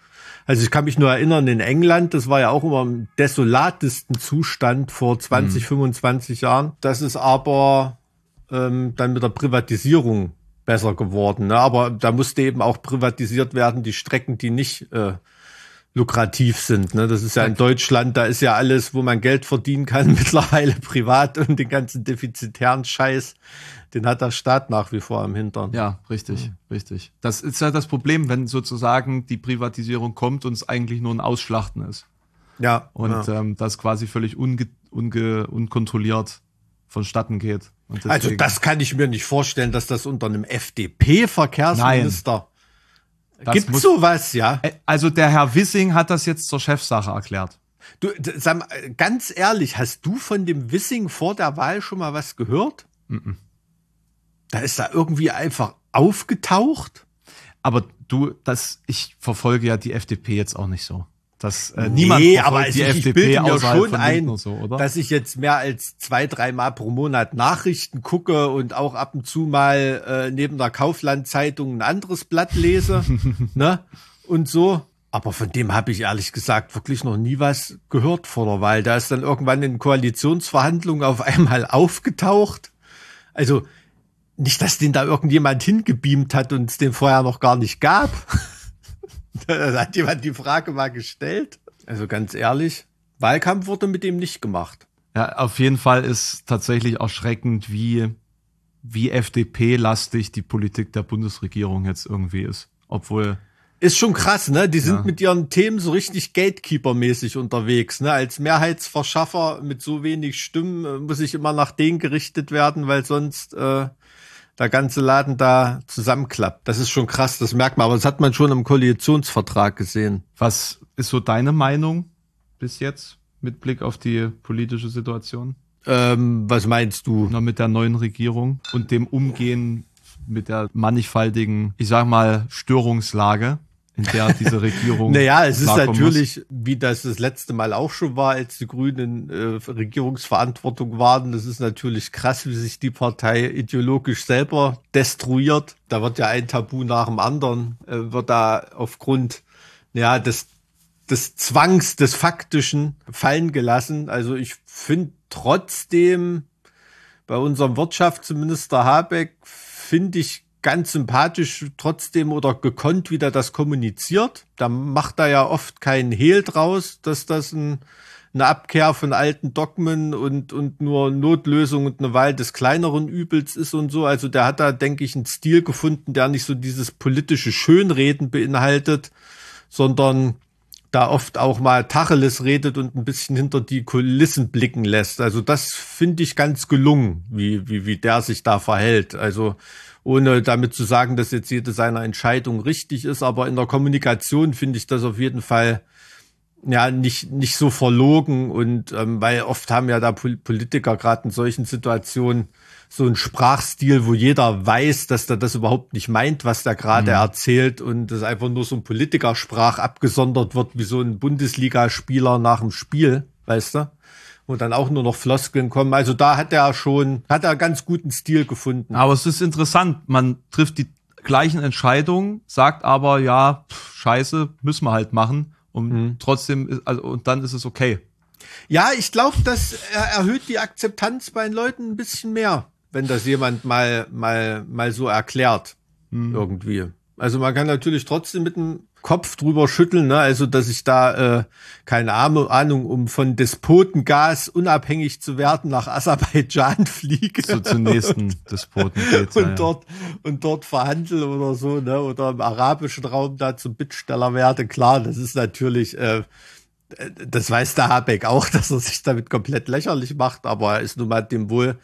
Also ich kann mich nur erinnern, in England, das war ja auch immer im desolatesten Zustand vor 20, 25 Jahren. Das ist aber ähm, dann mit der Privatisierung besser geworden. Ne? Aber da musste eben auch privatisiert werden, die Strecken, die nicht äh, lukrativ sind. Ne? Das ist ja in Deutschland, da ist ja alles, wo man Geld verdienen kann, mittlerweile privat und den ganzen defizitären Scheiß, den hat der Staat nach wie vor am Hintern. Ja, richtig, richtig. Das ist ja das Problem, wenn sozusagen die Privatisierung kommt und es eigentlich nur ein Ausschlachten ist. ja Und ja. ähm, das quasi völlig unge unge unkontrolliert vonstatten geht. Also das kann ich mir nicht vorstellen, dass das unter einem FDP-Verkehrsminister gibt muss- sowas, ja. Also der Herr Wissing hat das jetzt zur Chefsache erklärt. Du, sag mal, ganz ehrlich, hast du von dem Wissing vor der Wahl schon mal was gehört? Da ist da irgendwie einfach aufgetaucht. Aber du, das, ich verfolge ja die FDP jetzt auch nicht so. Das, äh, niemand nee, aber die ich FDP bilde mir schon ein, so, oder? dass ich jetzt mehr als zwei, dreimal pro Monat Nachrichten gucke und auch ab und zu mal äh, neben der Kaufland-Zeitung ein anderes Blatt lese, ne? Und so. Aber von dem habe ich ehrlich gesagt wirklich noch nie was gehört vor der Wahl. Da ist dann irgendwann in Koalitionsverhandlungen auf einmal aufgetaucht. Also nicht, dass den da irgendjemand hingebeamt hat und es den vorher noch gar nicht gab. da hat jemand die Frage mal gestellt. Also ganz ehrlich, Wahlkampf wurde mit dem nicht gemacht. Ja, auf jeden Fall ist tatsächlich erschreckend, wie, wie FDP-lastig die Politik der Bundesregierung jetzt irgendwie ist. Obwohl, Ist schon krass, ne? Die sind Ja. mit ihren Themen so richtig Gatekeeper-mäßig unterwegs, ne? Als Mehrheitsverschaffer mit so wenig Stimmen äh, muss ich immer nach denen gerichtet werden, weil sonst äh, der ganze Laden da zusammenklappt. Das ist schon krass, das merkt man. Aber das hat man schon im Koalitionsvertrag gesehen. was ist so deine Meinung bis jetzt mit Blick auf die politische Situation? Ähm, was meinst du? Na, mit der neuen Regierung und dem Umgehen mit der mannigfaltigen, ich sag mal, Störungslage, in der diese Regierung. Naja, es ist natürlich, wie das das letzte Mal auch schon war, als die Grünen äh, Regierungsverantwortung waren. Das ist natürlich krass, wie sich die Partei ideologisch selber destruiert. Da wird ja ein Tabu nach dem anderen, äh, wird da aufgrund ja, des, des Zwangs, des Faktischen fallen gelassen. Also ich finde trotzdem bei unserem Wirtschaftsminister Habeck, finde ich ganz sympathisch trotzdem oder gekonnt, wie der das kommuniziert. Da macht er ja oft keinen Hehl draus, dass das ein, eine Abkehr von alten Dogmen und, und nur Notlösung und eine Wahl des kleineren Übels ist und so. Also der hat da, denke ich, einen Stil gefunden, der nicht so dieses politische Schönreden beinhaltet, sondern da oft auch mal Tacheles redet und ein bisschen hinter die Kulissen blicken lässt. Also das finde ich ganz gelungen, wie, wie, wie der sich da verhält. Also ohne damit zu sagen, dass jetzt jede seiner Entscheidungen richtig ist, aber in der Kommunikation finde ich das auf jeden Fall ja nicht nicht so verlogen und ähm, weil oft haben ja da Politiker gerade in solchen Situationen so ein Sprachstil, wo jeder weiß, dass der das überhaupt nicht meint, was der gerade mhm. erzählt und das einfach nur so ein Politikersprach abgesondert wird, wie so ein Bundesligaspieler nach dem Spiel, weißt du? Wo dann auch nur noch Floskeln kommen. Also da hat er schon, hat er ganz guten Stil gefunden. Aber es ist interessant, man trifft die gleichen Entscheidungen, sagt aber, ja, pff, scheiße, müssen wir halt machen. Und mhm. trotzdem, also, und dann ist es okay. Ja, ich glaube, das erhöht die Akzeptanz bei den Leuten ein bisschen mehr wenn das jemand mal, mal, mal so erklärt. Mhm. Irgendwie. Also man kann natürlich trotzdem mit dem Kopf drüber schütteln, ne? also dass ich da äh, keine Ahnung, um von Despotengas unabhängig zu werden nach Aserbaidschan fliege. So zum nächsten Despoten geht, und ja. dort und dort verhandle oder so, ne? Oder im arabischen Raum da zum Bittsteller werde. Klar, das ist natürlich, äh, das weiß der Habeck auch, dass er sich damit komplett lächerlich macht, aber er ist nun mal dem wohl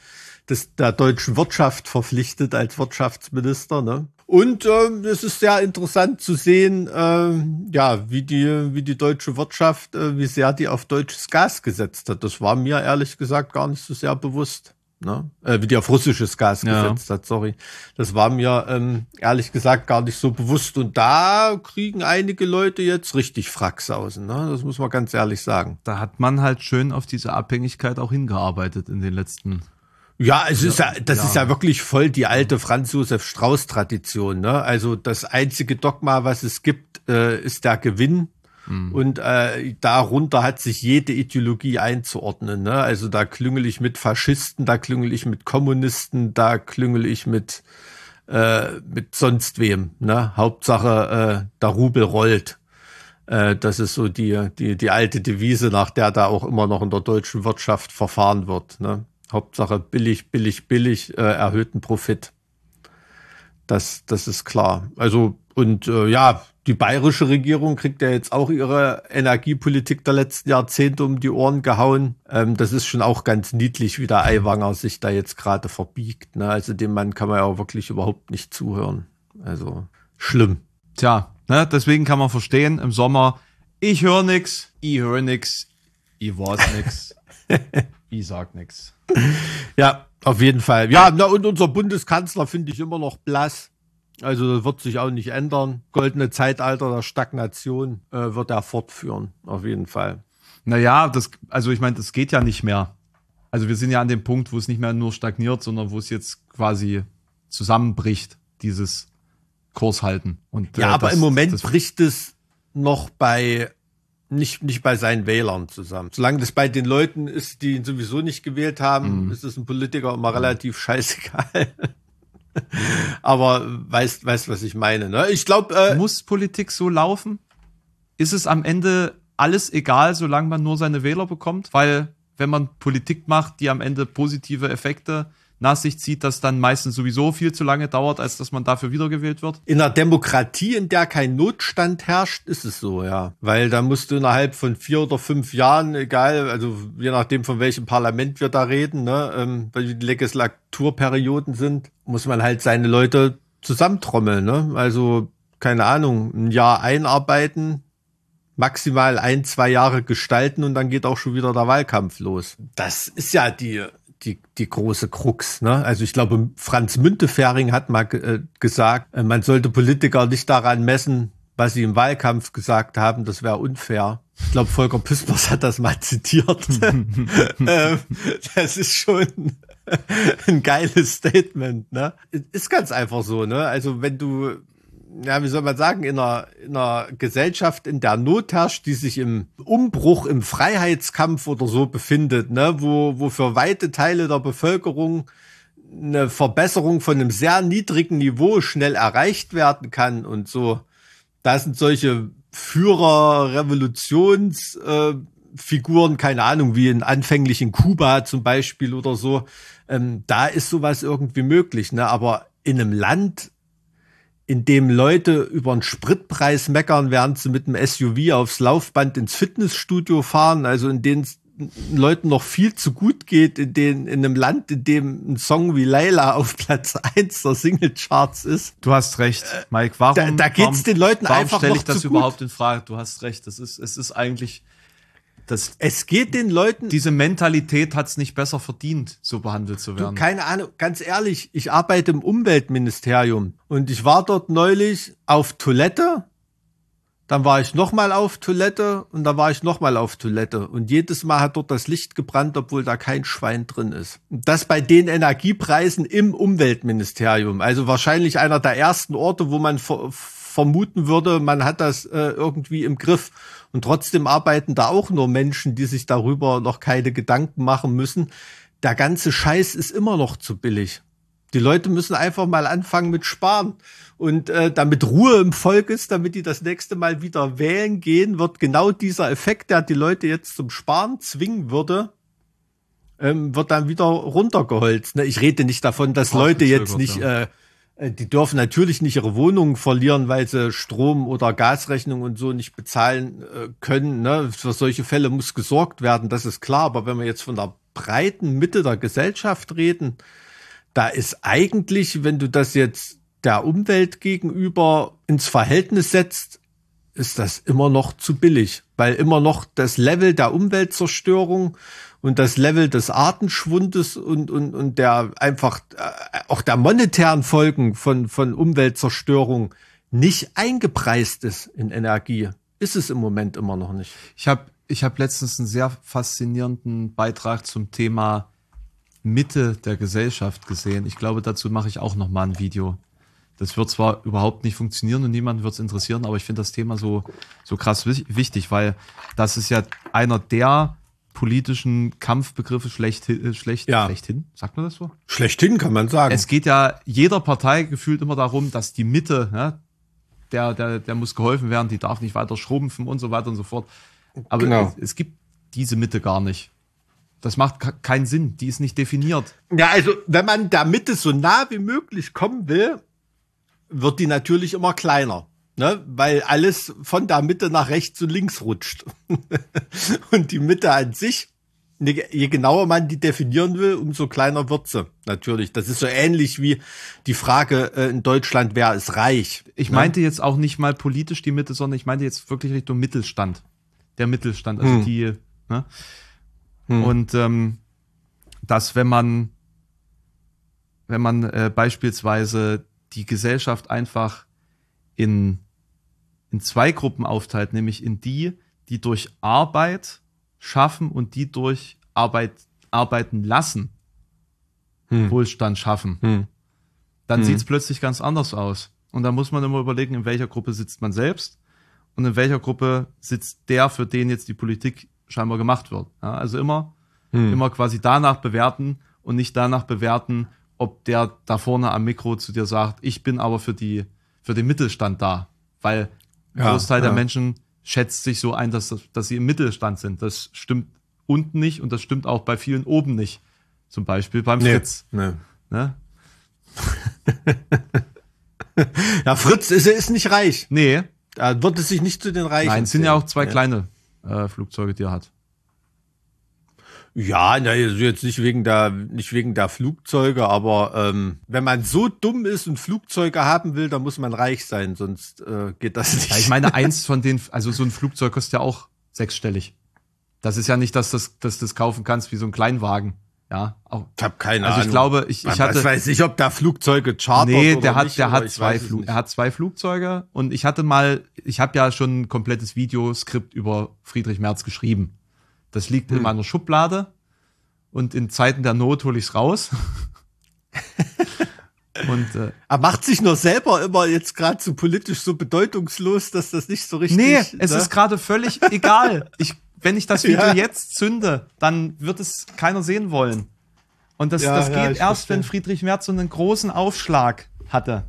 des, der deutschen Wirtschaft verpflichtet als Wirtschaftsminister. Ne? Und ähm, es ist sehr interessant zu sehen, äh, ja, wie die, wie die deutsche Wirtschaft, äh, wie sehr die auf deutsches Gas gesetzt hat. Das war mir ehrlich gesagt gar nicht so sehr bewusst. Ne? Äh, wie die auf russisches Gas ja. gesetzt hat, sorry. Das war mir ähm, ehrlich gesagt gar nicht so bewusst. Und da kriegen einige Leute jetzt richtig Fracksausen. Ne? Das muss man ganz ehrlich sagen. Da hat man halt schön auf diese Abhängigkeit auch hingearbeitet in den letzten ja, es ist ja, das ja. ist ja wirklich voll die alte Franz Josef Strauß Tradition. Ne? Also das einzige Dogma, was es gibt, äh, ist der Gewinn. Mhm. Und äh, darunter hat sich jede Ideologie einzuordnen. Ne? Also da klüngel ich mit Faschisten, da klüngel ich mit Kommunisten, da klüngel ich mit äh, mit sonst wem. Ne? Hauptsache äh, der Rubel rollt. Äh, das ist so die die die alte Devise, nach der da auch immer noch in der deutschen Wirtschaft verfahren wird. Ne? Hauptsache billig, billig, billig, äh, erhöhten Profit. Das, das ist klar. Also, und äh, ja, die bayerische Regierung kriegt ja jetzt auch ihre Energiepolitik der letzten Jahrzehnte um die Ohren gehauen. Ähm, das ist schon auch ganz niedlich, wie der Aiwanger sich da jetzt gerade verbiegt. Ne? Also dem Mann kann man ja auch wirklich überhaupt nicht zuhören. Also schlimm. Tja, ne, deswegen kann man verstehen, im Sommer, ich höre nix, ich höre nix, ich weiß nix. Ich sag nix. Ja, auf jeden Fall. Ja, na, und unser Bundeskanzler finde ich immer noch blass. Also das wird sich auch nicht ändern. Goldene Zeitalter der Stagnation äh, wird er fortführen, auf jeden Fall. Naja, das, also ich meine, das geht ja nicht mehr. Also wir sind ja an dem Punkt, wo es nicht mehr nur stagniert, sondern wo es jetzt quasi zusammenbricht, dieses Kurshalten. Und, äh, ja, aber das, im Moment das, bricht es noch bei nicht, nicht bei seinen Wählern zusammen. Solange das bei den Leuten ist, die ihn sowieso nicht gewählt haben, mhm. ist es ein Politiker immer relativ scheißegal. Aber weißt, weißt, was ich meine. Ne? Ich glaube, äh, muss Politik so laufen? Ist es am Ende alles egal, solange man nur seine Wähler bekommt? Weil wenn man Politik macht, die am Ende positive Effekte nach sich zieht, das dann meistens sowieso viel zu lange dauert, als dass man dafür wiedergewählt wird? In einer Demokratie, in der kein Notstand herrscht, ist es so, ja. Weil da musst du innerhalb von vier oder fünf Jahren, egal, also je nachdem von welchem Parlament wir da reden, ne, ähm, weil die Legislaturperioden sind, muss man halt seine Leute zusammentrommeln, ne? Also, keine Ahnung, ein Jahr einarbeiten, maximal ein, zwei Jahre gestalten und dann geht auch schon wieder der Wahlkampf los. Das ist ja die die, die große Krux. Ne? Also ich glaube, Franz Müntefering hat mal äh, gesagt, äh, man sollte Politiker nicht daran messen, was sie im Wahlkampf gesagt haben, das wäre unfair. Ich glaube, Volker Pispers hat das mal zitiert. ähm, das ist schon ein geiles Statement. Ne? Ist ganz einfach so. Ne? Also wenn du ja, wie soll man sagen, in einer, in einer Gesellschaft, in der Not herrscht, die sich im Umbruch, im Freiheitskampf oder so befindet, ne, wo, wo für weite Teile der Bevölkerung eine Verbesserung von einem sehr niedrigen Niveau schnell erreicht werden kann und so. Da sind solche Führer, Revolutionsfiguren, äh, keine Ahnung, wie in anfänglich in Kuba zum Beispiel oder so. Ähm, da ist sowas irgendwie möglich, ne? Aber in einem Land, in dem Leute über den Spritpreis meckern, während sie mit dem SUV aufs Laufband ins Fitnessstudio fahren, also in denen es Leuten noch viel zu gut geht, in, den, in einem Land, in dem ein Song wie Layla auf Platz 1 der Singlecharts ist. Du hast recht, Mike. Warum, da, da geht's den Leuten warum einfach stelle ich das zu überhaupt gut. in Frage? Du hast recht. Das ist, es ist eigentlich, das, Es geht den Leuten diese Mentalität hat es nicht besser verdient, so behandelt zu Du, werden. keine Ahnung, ganz ehrlich, ich arbeite im Umweltministerium und ich war dort neulich auf Toilette, dann war ich nochmal auf Toilette und dann war ich nochmal auf Toilette und jedes Mal hat dort das Licht gebrannt, obwohl da kein Schwein drin ist. Und das bei den Energiepreisen im Umweltministerium, also wahrscheinlich einer der ersten Orte, wo man vermuten würde, man hat das äh, irgendwie im Griff. Und trotzdem arbeiten da auch nur Menschen, die sich darüber noch keine Gedanken machen müssen. Der ganze Scheiß ist immer noch zu billig. Die Leute müssen einfach mal anfangen mit Sparen. Und äh, damit Ruhe im Volk ist, damit die das nächste Mal wieder wählen gehen, wird genau dieser Effekt, der die Leute jetzt zum Sparen zwingen würde, ähm, wird dann wieder runtergeholzt. Ne? Ich rede nicht davon, dass Leute jetzt nicht, äh, die dürfen natürlich nicht ihre Wohnungen verlieren, weil sie Strom- oder Gasrechnung und so nicht bezahlen äh, können. Ne? Für solche Fälle muss gesorgt werden, das ist klar. Aber wenn wir jetzt von der breiten Mitte der Gesellschaft reden, da ist eigentlich, wenn du das jetzt der Umwelt gegenüber ins Verhältnis setzt, ist das immer noch zu billig, weil immer noch das Level der Umweltzerstörung und das Level des Artenschwundes und, und, und der einfach äh, auch der monetären Folgen von, von Umweltzerstörung nicht eingepreist ist in Energie. Ist es im Moment immer noch nicht. Ich habe ich hab letztens einen sehr faszinierenden Beitrag zum Thema Mitte der Gesellschaft gesehen. Ich glaube, dazu mache ich auch noch mal ein Video. Das wird zwar überhaupt nicht funktionieren und niemanden wird es interessieren, aber ich finde das Thema so, so krass wich- wichtig, weil das ist ja einer der politischen Kampfbegriffe schlechthin, schlecht, Ja. schlechthin, sagt man das so? Schlechthin kann man sagen. Es geht ja jeder Partei gefühlt immer darum, dass die Mitte, ja, der, der, der muss geholfen werden, die darf nicht weiter schrumpfen und so weiter und so fort. Aber Genau. es, es gibt diese Mitte gar nicht. Das macht keinen Sinn, die ist nicht definiert. Ja, also wenn man der Mitte so nah wie möglich kommen will, wird die natürlich immer kleiner. Ne? Weil alles von der Mitte nach rechts und links rutscht. und die Mitte an sich, ne, je genauer man die definieren will, umso kleiner wird sie. Natürlich. Das ist so ähnlich wie die Frage äh, in Deutschland, wer ist reich? Ich Ne? meinte jetzt auch nicht mal politisch die Mitte, sondern ich meinte jetzt wirklich Richtung Mittelstand. Der Mittelstand, also Hm. die, ne? Und ähm, dass wenn man, wenn man äh, beispielsweise die Gesellschaft einfach in, in zwei Gruppen aufteilt, nämlich in die, die durch Arbeit schaffen und die durch Arbeit arbeiten lassen, Hm. Wohlstand schaffen Hm. dann Mhm. sieht's plötzlich ganz anders aus. Und da muss man immer überlegen, in welcher Gruppe sitzt man selbst und in welcher Gruppe sitzt der, für den jetzt die Politik scheinbar gemacht wird. Ja, also immer, Hm. immer quasi danach bewerten und nicht danach bewerten, ob der da vorne am Mikro zu dir sagt, ich bin aber für die, für den Mittelstand da. Weil ein Ja, Großteil der ja. Menschen schätzt sich so ein, dass, dass sie im Mittelstand sind. Das stimmt unten nicht und das stimmt auch bei vielen oben nicht. Zum Beispiel beim Nee, Fritz. nee. Ne? Ja, Fritz ist, ist nicht reich. Nee, Er wird es sich nicht zu den Reichen. Nein, es sind ja auch zwei kleine äh, Flugzeuge, die er hat. Ja, na, also jetzt nicht wegen der, nicht wegen der Flugzeuge, aber ähm, wenn man so dumm ist und Flugzeuge haben will, dann muss man reich sein, sonst äh, geht das nicht. Ja, ich meine, eins von den, also so ein Flugzeug kostet ja auch sechsstellig. Das ist ja nicht, dass, das, dass du das kaufen kannst wie so ein Kleinwagen. Ja, auch. ich habe keine Also Ahnung. ich glaube, ich, ich ich hatte. weiß nicht, ob der Flugzeuge chartert Nee, oder der hat, nicht, der hat ich zwei Flug, er hat zwei Flugzeuge und ich hatte mal, ich habe ja schon ein komplettes Videoskript über Friedrich Merz geschrieben. Das liegt Hm. in meiner Schublade und in Zeiten der Not hole ich's raus. und äh, Er macht sich nur selber immer jetzt gerade so politisch so bedeutungslos, dass das nicht so richtig. Nee, es ne? ist gerade völlig egal. Ich, wenn ich das Video Ja. jetzt zünde, dann wird es keiner sehen wollen. Und das, Ja, das ja, geht ich erst, verstehe. wenn Friedrich Merz so einen großen Aufschlag hatte.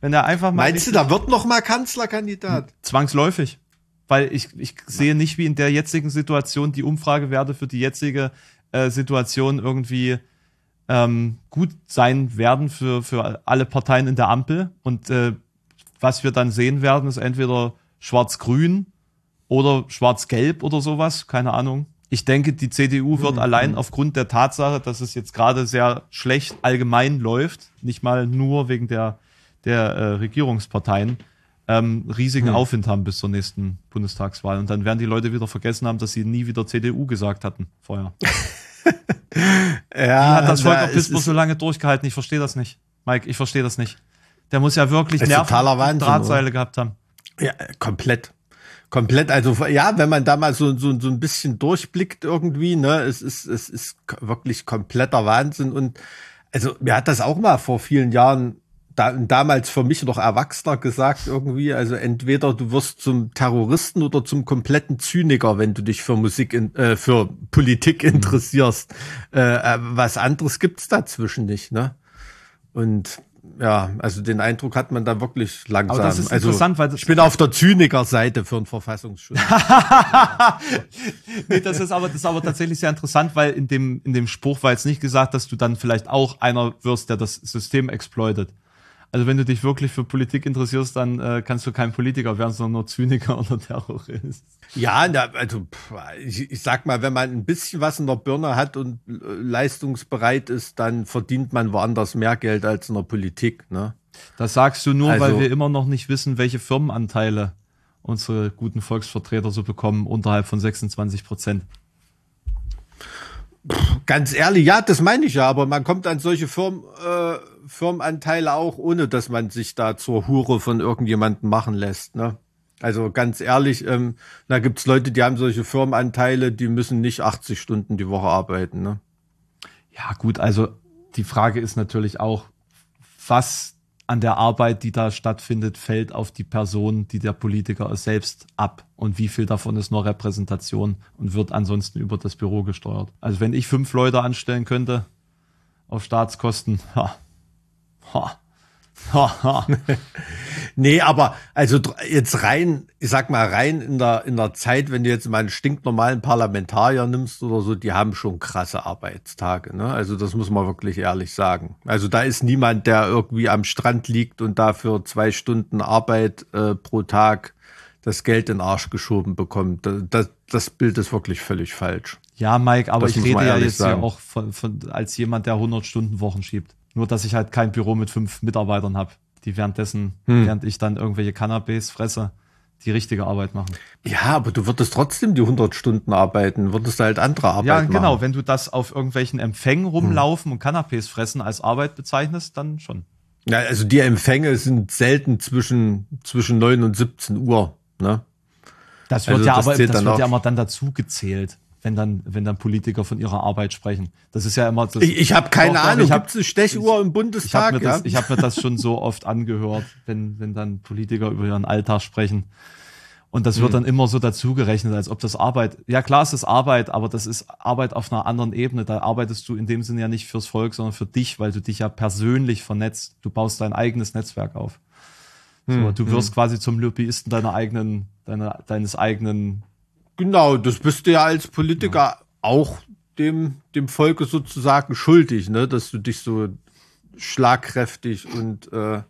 Wenn er einfach mal Meinst du, da wird noch mal Kanzlerkandidat? zwangsläufig. Weil ich, ich sehe nicht, wie in der jetzigen Situation die Umfragewerte für die jetzige äh, Situation irgendwie ähm, gut sein werden für, für alle Parteien in der Ampel. Und äh, was wir dann sehen werden, ist entweder schwarz-grün oder schwarz-gelb oder sowas, keine Ahnung. Ich denke, die CDU wird mhm. allein aufgrund der Tatsache, dass es jetzt gerade sehr schlecht allgemein läuft, nicht mal nur wegen der, der äh, Regierungsparteien, ähm, riesigen mhm. Aufwind haben bis zur nächsten Bundestagswahl. Und dann werden die Leute wieder vergessen haben, dass sie nie wieder CDU gesagt hatten vorher. ja, Wie hat das Volker Pispers so lange durchgehalten? Ich verstehe das nicht. Mike, ich verstehe das nicht. Der muss ja wirklich Nerven Drahtseile gehabt haben. Ja, komplett. Komplett, also ja, wenn man da mal so, so, so ein bisschen durchblickt irgendwie, ne, es ist, es ist wirklich kompletter Wahnsinn. Und also mir hat das auch mal vor vielen Jahren da, damals für mich noch Erwachsener gesagt irgendwie, also entweder du wirst zum Terroristen oder zum kompletten Zyniker, wenn du dich für Musik, in, äh, für Politik mhm. interessierst. Mhm. Äh, was anderes gibt's dazwischen nicht, ne? Und ja, also den Eindruck hat man da wirklich langsam. Aber das ist also, interessant, weil ich bin auf der Zyniker-Seite für einen Verfassungsschutz. nee, das ist aber das ist aber tatsächlich sehr interessant, weil in dem in dem Spruch war jetzt nicht gesagt, dass du dann vielleicht auch einer wirst, der das System exploitet. Also wenn du dich wirklich für Politik interessierst, dann äh, kannst du kein Politiker werden, sondern nur Zyniker oder Terrorist. Ja, na, also ich, ich sag mal, wenn man ein bisschen was in der Birne hat und äh, leistungsbereit ist, dann verdient man woanders mehr Geld als in der Politik. Ne? Das sagst du nur, also, weil wir immer noch nicht wissen, welche Firmenanteile unsere guten Volksvertreter so bekommen, unterhalb von 26 Prozent. Ganz ehrlich, ja, das meine ich ja, aber man kommt an solche Firmen, äh, Firmenanteile auch, ohne dass man sich da zur Hure von irgendjemandem machen lässt. Ne? Also ganz ehrlich, ähm, da gibt's Leute, die haben solche Firmenanteile, die müssen nicht 80 Stunden die Woche arbeiten. Ne? Ja, gut, also die Frage ist natürlich auch, was an der Arbeit, die da stattfindet, fällt auf die Person, die der Politiker selbst ab und wie viel davon ist nur Repräsentation und wird ansonsten über das Büro gesteuert. Also wenn ich fünf Leute anstellen könnte auf Staatskosten, ha, ha, nee, aber also jetzt rein, ich sag mal rein in der, in der Zeit, wenn du jetzt mal einen stinknormalen Parlamentarier nimmst oder so, die haben schon krasse Arbeitstage. Ne? Also das muss man wirklich ehrlich sagen. Also da ist niemand, der irgendwie am Strand liegt und dafür zwei Stunden Arbeit äh, pro Tag das Geld in den Arsch geschoben bekommt. Das, das Bild ist wirklich völlig falsch. Ja, Mike, aber das ich rede ja jetzt sagen. ja auch von, von, als jemand, der 100 Stunden Wochen schiebt. Nur, dass ich halt kein Büro mit fünf Mitarbeitern habe, die währenddessen, hm. während ich dann irgendwelche Cannabis fresse, die richtige Arbeit machen. Ja, aber du würdest trotzdem die 100 Stunden arbeiten, würdest halt andere Arbeit machen. Ja, genau. Machen. Wenn du das auf irgendwelchen Empfängen rumlaufen hm. und Canapés fressen als Arbeit bezeichnest, dann schon. Ja, also die Empfänge sind selten zwischen, zwischen 9 und 17 Uhr, ne? Das wird also ja das aber, das wird ja immer dann dazu gezählt wenn dann, wenn dann Politiker von ihrer Arbeit sprechen. Das ist ja immer. Das, ich ich habe keine doch, Ahnung. Gibt es eine Stechuhr im Bundestag? Ich habe mir, ja? das, ich hab mir das schon so oft angehört, wenn, wenn dann Politiker über ihren Alltag sprechen. Und das wird hm. dann immer so dazugerechnet, als ob das Arbeit, ja klar ist das Arbeit, aber das ist Arbeit auf einer anderen Ebene. Da arbeitest du in dem Sinne ja nicht fürs Volk, sondern für dich, weil du dich ja persönlich vernetzt. Du baust dein eigenes Netzwerk auf. So, hm. du wirst hm. quasi zum Lobbyisten deiner eigenen, deiner, deines eigenen Genau, das bist du ja als Politiker ja. auch dem, dem Volke sozusagen schuldig, ne? dass du dich so schlagkräftig und äh,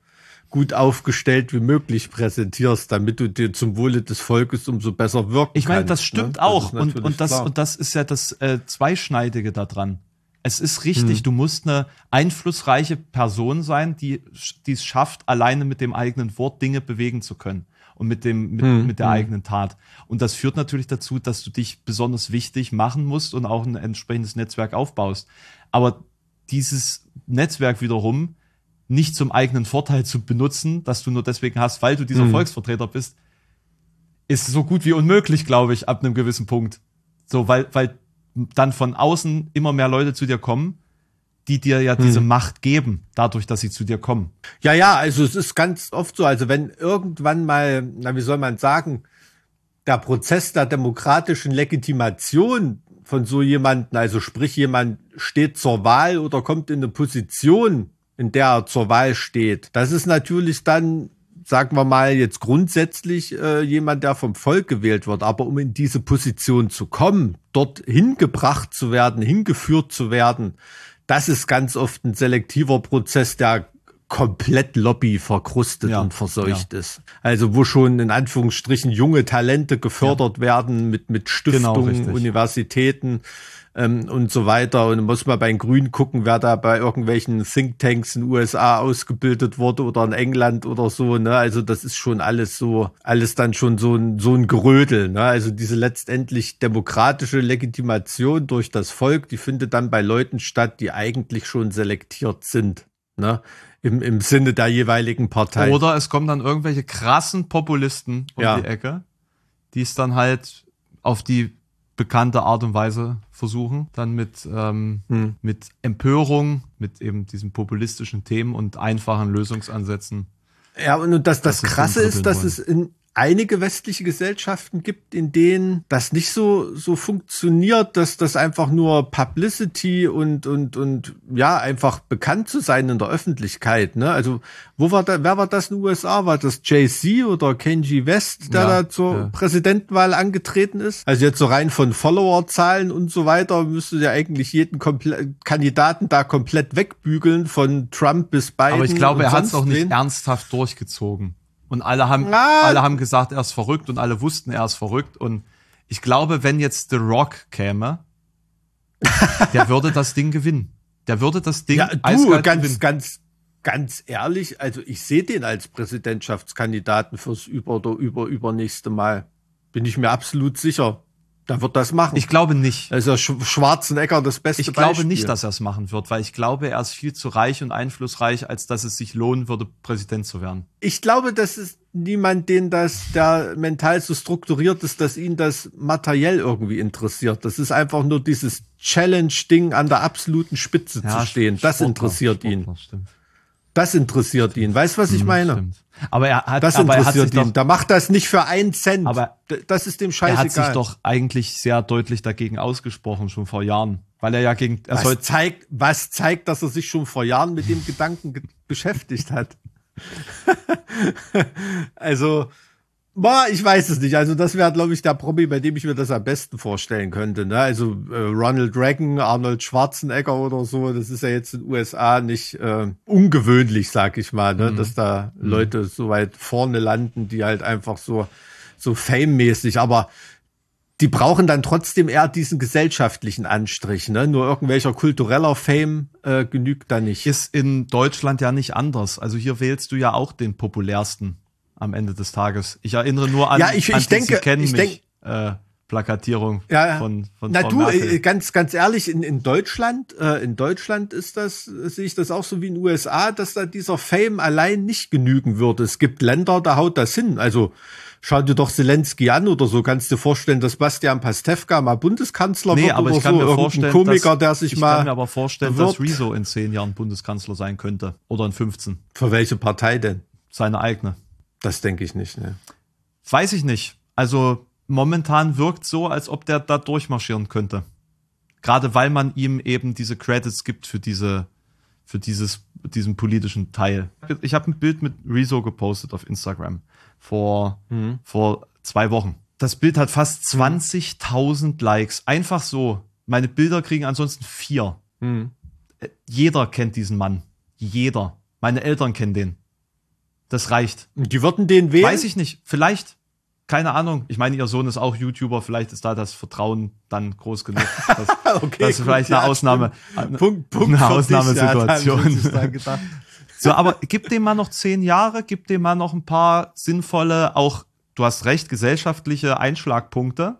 gut aufgestellt wie möglich präsentierst, damit du dir zum Wohle des Volkes umso besser wirken Ich meine, das stimmt ne? auch. Das und, und, das, und das ist ja das äh, Zweischneidige daran. Es ist richtig, hm. du musst eine einflussreiche Person sein, die, die es schafft, alleine mit dem eigenen Wort Dinge bewegen zu können und mit dem mit, hm, mit der hm. eigenen Tat. Und das führt natürlich dazu, dass du dich besonders wichtig machen musst und auch ein entsprechendes Netzwerk aufbaust. Aber dieses Netzwerk wiederum nicht zum eigenen Vorteil zu benutzen, dass du nur deswegen hast, weil du dieser hm. Volksvertreter bist, ist so gut wie unmöglich, glaube ich, ab einem gewissen Punkt. So, weil, weil dann von außen immer mehr Leute zu dir kommen die dir ja diese hm. Macht geben, dadurch, dass sie zu dir kommen. Ja, ja, also es ist ganz oft so, also wenn irgendwann mal, na, wie soll man sagen, der Prozess der demokratischen Legitimation von so jemanden, also sprich jemand steht zur Wahl oder kommt in eine Position, in der er zur Wahl steht, das ist natürlich dann sagen wir mal jetzt grundsätzlich äh, jemand, der vom Volk gewählt wird. Aber um in diese Position zu kommen, dort hingebracht zu werden, hingeführt zu werden, das ist ganz oft ein selektiver Prozess, der komplett Lobby verkrustet Ja, und verseucht ist. Also wo schon in Anführungsstrichen junge Talente gefördert werden mit, mit Genau, Stiftungen, richtig. Universitäten ähm, und so weiter. Und muss man bei den Grünen gucken, wer da bei irgendwelchen Thinktanks in den USA ausgebildet wurde oder in England oder so. Ne? Also das ist schon alles so, alles dann schon so ein, so ein Gerödel. Ne? Also diese letztendlich demokratische Legitimation durch das Volk, die findet dann bei Leuten statt, die eigentlich schon selektiert sind. Ne? Im, Im Sinne der jeweiligen Partei. Oder es kommen dann irgendwelche krassen Populisten um Ja. die Ecke, die es dann halt auf die bekannte Art und Weise versuchen, dann mit, ähm, Hm. mit Empörung, mit eben diesen populistischen Themen und einfachen Lösungsansätzen. Ja, und das, das, Das Krasse ist, dass wollen. es in einige westliche Gesellschaften gibt, in denen das nicht so, so funktioniert, dass das einfach nur Publicity und, und, und, ja, einfach bekannt zu sein in der Öffentlichkeit, ne? Also, wo war da, wer war das in den USA? War das JC oder Kenji West, der Ja, da zur ja. Präsidentenwahl angetreten ist? Also jetzt so rein von Followerzahlen und so weiter müsste ja eigentlich jeden komple Kandidaten da komplett wegbügeln, von Trump bis Biden. Aber ich glaube, er hat es auch nicht wen. ernsthaft durchgezogen. Und alle haben, Na. alle haben gesagt, er ist verrückt und alle wussten, er ist verrückt. Und ich glaube, wenn jetzt The Rock käme, der würde das Ding gewinnen. Der würde das Ding Ja, du, ganz, gewinnen. ganz, ganz ehrlich, also ich sehe den als Präsidentschaftskandidaten fürs über oder über übernächste Mal. Bin ich mir absolut sicher. Da wird das machen. Ich glaube nicht. also Sch Schwarzenegger das beste Ich glaube Beispiel. nicht, dass er es machen wird, weil ich glaube, er ist viel zu reich und einflussreich, als dass es sich lohnen würde, Präsident zu werden. Ich glaube, das ist niemand, den das, der mental so strukturiert ist, dass ihn das materiell irgendwie interessiert. Das ist einfach nur dieses Challenge-Ding an der absoluten Spitze zu stehen. Das Sportler, interessiert ihn. Sportler. Das interessiert ihn. Weißt du, was ich meine? Stimmt. Aber er hat, Das aber er hat sich interessiert doch, ihn. Da macht das nicht für einen Cent. Aber das ist dem er scheißegal. hat sich doch eigentlich sehr deutlich dagegen ausgesprochen, schon vor Jahren. Weil er ja gegen, er soll, was zeigt, was zeigt, dass er sich schon vor Jahren mit dem Gedanken ge beschäftigt hat. also, boah, ich weiß es nicht. Also, das wäre, glaube ich, der Promi, bei dem ich mir das am besten vorstellen könnte. Ne? Also, äh, Ronald Reagan, Arnold Schwarzenegger oder so, das ist ja jetzt in den USA nicht äh, ungewöhnlich, sag ich mal, ne? dass da Leute so weit vorne landen, die halt einfach so, so fame-mäßig, aber die brauchen dann trotzdem eher diesen gesellschaftlichen Anstrich, ne? Nur irgendwelcher kultureller Fame äh, genügt da nicht. ist in Deutschland ja nicht anders. Also hier wählst du ja auch den populärsten am Ende des Tages. Ich erinnere nur an, Ja, ich- an ich die denke- kennen ich mich äh, Plakatierung Ja, von, von Na Frau du, Merkel. äh, ganz, ganz ehrlich, in, in Deutschland, äh, in Deutschland ist das, sehe ich das auch so wie in den USA, dass da dieser Fame allein nicht genügen würde. Es gibt Länder, da haut das hin. Also schau dir doch Zelensky an oder so. Kannst dir vorstellen, dass Bastian Pastewka mal Bundeskanzler Nee, wird aber oder ich kann so. mir vorstellen, Komiker, dass, der sich ich mal. kann mir aber vorstellen, dass bewirbt. Rezo in zehn Jahren Bundeskanzler sein könnte. Oder in 15. Für welche Partei denn? Seine eigene. Das denke ich nicht. Ne? Weiß ich nicht. Also momentan wirkt so, als ob der da durchmarschieren könnte. Gerade weil man ihm eben diese Credits gibt für diese, für dieses, diesen politischen Teil. Ich habe ein Bild mit Rezo gepostet auf Instagram vor, vor zwei Wochen. Das Bild hat fast 20.000 Likes. Einfach so. Meine Bilder kriegen ansonsten vier. Äh, Jeder kennt diesen Mann. Jeder. Meine Eltern kennen den. Das reicht. Und Die würden den wählen. Weiß ich nicht. Vielleicht. Keine Ahnung. Ich meine, ihr Sohn ist auch YouTuber. Vielleicht ist da das Vertrauen dann groß genug. Dass, Okay, das ist vielleicht ja, eine Ausnahme. stimmt. Punkt, Punkt eine Ausnahmesituation. Ja. So, aber gib dem mal noch zehn Jahre, gib dem mal noch ein paar sinnvolle, auch, du hast recht, gesellschaftliche Einschlagpunkte.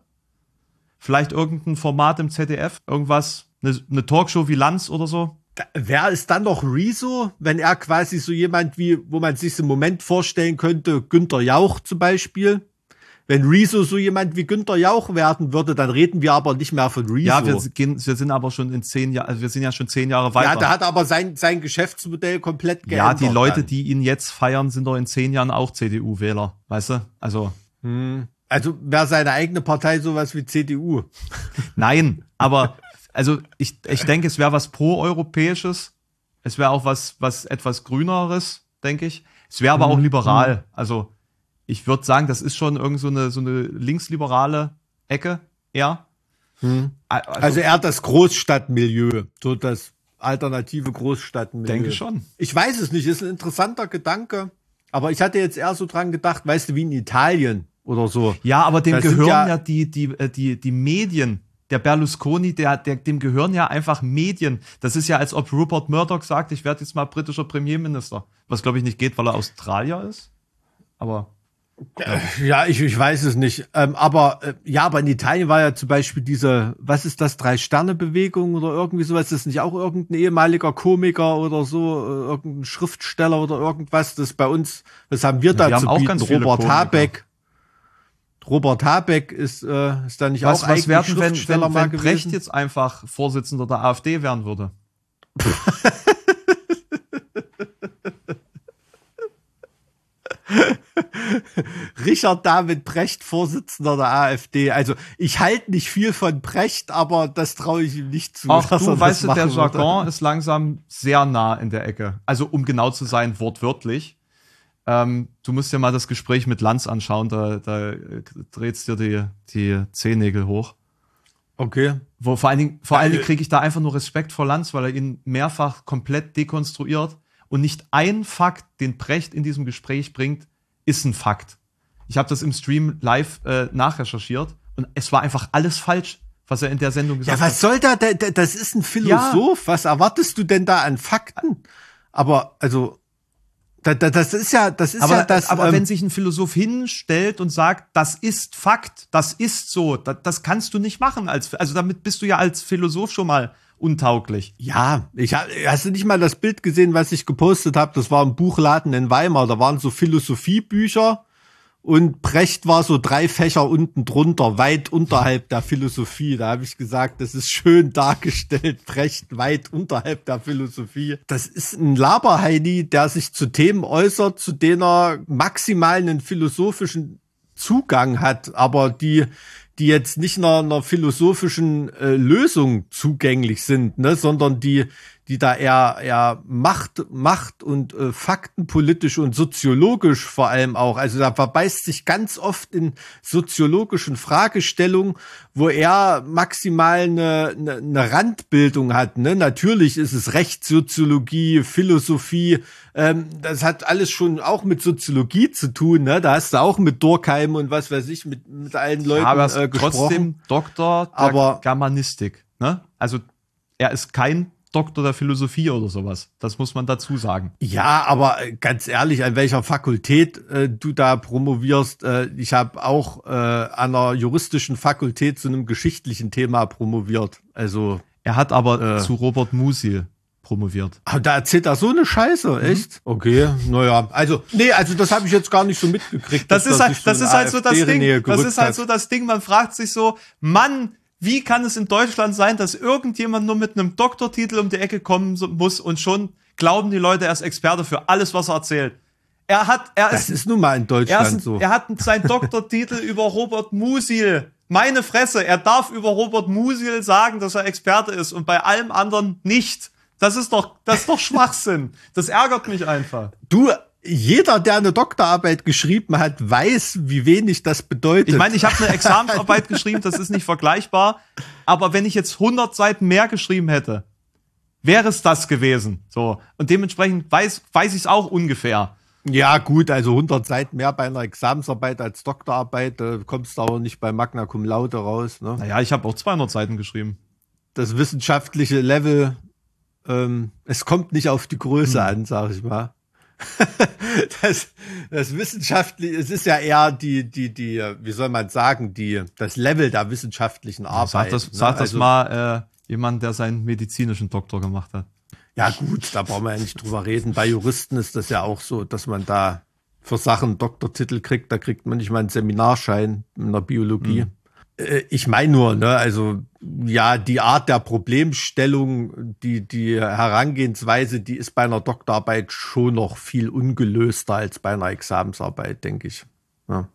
Vielleicht irgendein Format im ZDF, irgendwas, eine, eine Talkshow wie Lanz oder so. Wer ist dann noch Rezo, wenn er quasi so jemand wie, wo man sich im Moment vorstellen könnte, Günter Jauch zum Beispiel? Wenn Rezo so jemand wie Günter Jauch werden würde, dann reden wir aber nicht mehr von Rezo. Ja, wir, gehen, wir sind aber schon in zehn Jahren, also wir sind ja schon zehn Jahre weiter. ja, der hat aber sein, sein Geschäftsmodell komplett Ja, geändert. die Leute, dann. die ihn jetzt feiern, sind doch in zehn Jahren auch CDU-Wähler, weißt du? Also, Also wäre seine eigene Partei sowas wie CDU. nein, aber also ich, ich denke, es wäre was pro-europäisches. Es wäre auch was, was etwas grüneres, denke ich. Es wäre aber auch liberal. Also ich würde sagen, das ist schon irgend so eine, so eine linksliberale Ecke eher. Also, Also er hat das Großstadtmilieu, so das alternative Großstadt. Denke schon. Ich weiß es nicht, ist ein interessanter Gedanke. Aber ich hatte jetzt eher so dran gedacht, weißt du, wie in Italien oder so. Ja, aber dem sind gehören ja, ja- die, die, äh, die, die Medien. Der Berlusconi, der, der, dem gehören ja einfach Medien. Das ist ja, als ob Rupert Murdoch sagt, ich werde jetzt mal britischer Premierminister. Was, glaube ich, nicht geht, weil er Australier ist. Aber Ja, ich, ich weiß es nicht. Ähm, aber äh, ja, aber in Italien war ja zum Beispiel diese, was ist das, Drei-Sterne-Bewegung oder irgendwie sowas. Das ist nicht auch irgendein ehemaliger Komiker oder so, äh, irgendein Schriftsteller oder irgendwas. Das bei uns, was haben wir da wir zu haben auch bieten? Robert Komiker. Habeck. Robert Habeck ist, äh, ist da nicht was, auch was eigentlich werden, wenn, wenn, wenn gewesen? Brecht jetzt einfach Vorsitzender der AfD werden würde? Richard David Brecht, Vorsitzender der AfD. Also ich halte nicht viel von Brecht, aber das traue ich ihm nicht zu. Er du, weißt du, der machen würde. Jargon ist langsam sehr nah in der Ecke. Also um genau zu sein, wortwörtlich. Ähm, du musst dir mal das Gespräch mit Lanz anschauen, da, da dreht's dir die, die Zehennägel hoch. Okay. Wo vor allen Dingen, vor allen Ja, Dingen kriege ich da einfach nur Respekt vor Lanz, weil er ihn mehrfach komplett dekonstruiert und nicht ein Fakt, den Brecht in diesem Gespräch bringt, ist ein Fakt. Ich habe das im Stream live äh, nachrecherchiert und es war einfach alles falsch, was er in der Sendung Ja, gesagt was soll da, da, da- das ist ein Philosoph. Was erwartest du denn da an Fakten? Aber, also, da, da, das ist ja, das ist Aber, ja das, aber ähm, wenn sich ein Philosoph hinstellt und sagt, das ist Fakt, das ist so, das, das kannst du nicht machen. Als, also damit bist du ja als Philosoph schon mal untauglich. ja, ich hast du nicht mal das Bild gesehen, was ich gepostet habe? Das war im Buchladen in Weimar. Da waren so Philosophiebücher und Brecht war so drei Fächer unten drunter, weit unterhalb der Philosophie. Da habe ich gesagt, das ist schön dargestellt. Brecht weit unterhalb der Philosophie. Das ist ein Laberheini, der sich zu Themen äußert, zu denen er maximal einen philosophischen Zugang hat, aber die die jetzt nicht einer, einer philosophischen äh, Lösung zugänglich sind, ne, sondern die die da eher eher Macht Macht und äh, faktenpolitisch und soziologisch vor allem auch, also da verbeißt sich ganz oft in soziologischen Fragestellungen, wo er maximal eine, eine, eine Randbildung hat, ne? Natürlich ist es Rechtssoziologie, Philosophie, ähm, das hat alles schon auch mit Soziologie zu tun, ne? Da hast du auch mit Durkheim und was weiß ich, mit, mit allen Leuten aber er ist äh, gesprochen. trotzdem Doktor der Aber- Germanistik. Ne? Also er ist kein Doktor der Philosophie oder sowas. Das muss man dazu sagen. Ja, aber äh, ganz ehrlich, an welcher Fakultät äh, du da promovierst, äh, ich habe auch äh, an einer juristischen Fakultät zu einem geschichtlichen Thema promoviert. Also, Er hat aber Äh. zu Robert Musil promoviert. aber da erzählt er so eine Scheiße, Mhm. echt? Okay, naja, also, nee, also das habe ich jetzt gar nicht so mitgekriegt. Das ist halt, das ist halt so das Ding. Das ist halt so das Ding. Man fragt sich so, Mann, wie kann es in Deutschland sein, dass irgendjemand nur mit einem Doktortitel um die Ecke kommen muss und schon glauben die Leute, er ist Experte für alles, was er erzählt. Er hat, er Das ist, ist nun mal in er, Deutschland ist so. er hat seinen Doktortitel über Robert Musil. Meine Fresse, er darf über Robert Musil sagen, dass er Experte ist und bei allem anderen nicht. Das ist doch, das ist doch Schwachsinn. Das ärgert mich einfach. Du, jeder, der eine Doktorarbeit geschrieben hat, weiß, wie wenig das bedeutet. Ich meine, ich habe eine Examensarbeit geschrieben, das ist nicht vergleichbar. Aber wenn ich jetzt 100 Seiten mehr geschrieben hätte, wäre es das gewesen. So und dementsprechend weiß weiß ich es auch ungefähr. Ja, gut, also 100 Seiten mehr bei einer Examensarbeit als Doktorarbeit, da kommst du aber nicht bei Magna Cum Laude raus. Ne? Naja, ich habe auch 200 Seiten geschrieben. Das wissenschaftliche Level, ähm, es kommt nicht auf die Größe Hm. an, sag ich mal. das, das wissenschaftliche, es ist ja eher die, die, die, wie soll man sagen, die, das Level der wissenschaftlichen Arbeit. Sag das, ne? sag das Also, mal äh, jemand, der seinen medizinischen Doktor gemacht hat. Ja, gut, da brauchen wir ja nicht drüber reden. Bei Juristen ist das ja auch so, dass man da für Sachen Doktortitel kriegt. Da kriegt man nicht mal einen Seminarschein in der Biologie. Äh, Ich meine nur, ne, also ja, die Art der Problemstellung, die, die Herangehensweise, die ist bei einer Doktorarbeit schon noch viel ungelöster als bei einer Examensarbeit, denke ich. Ja.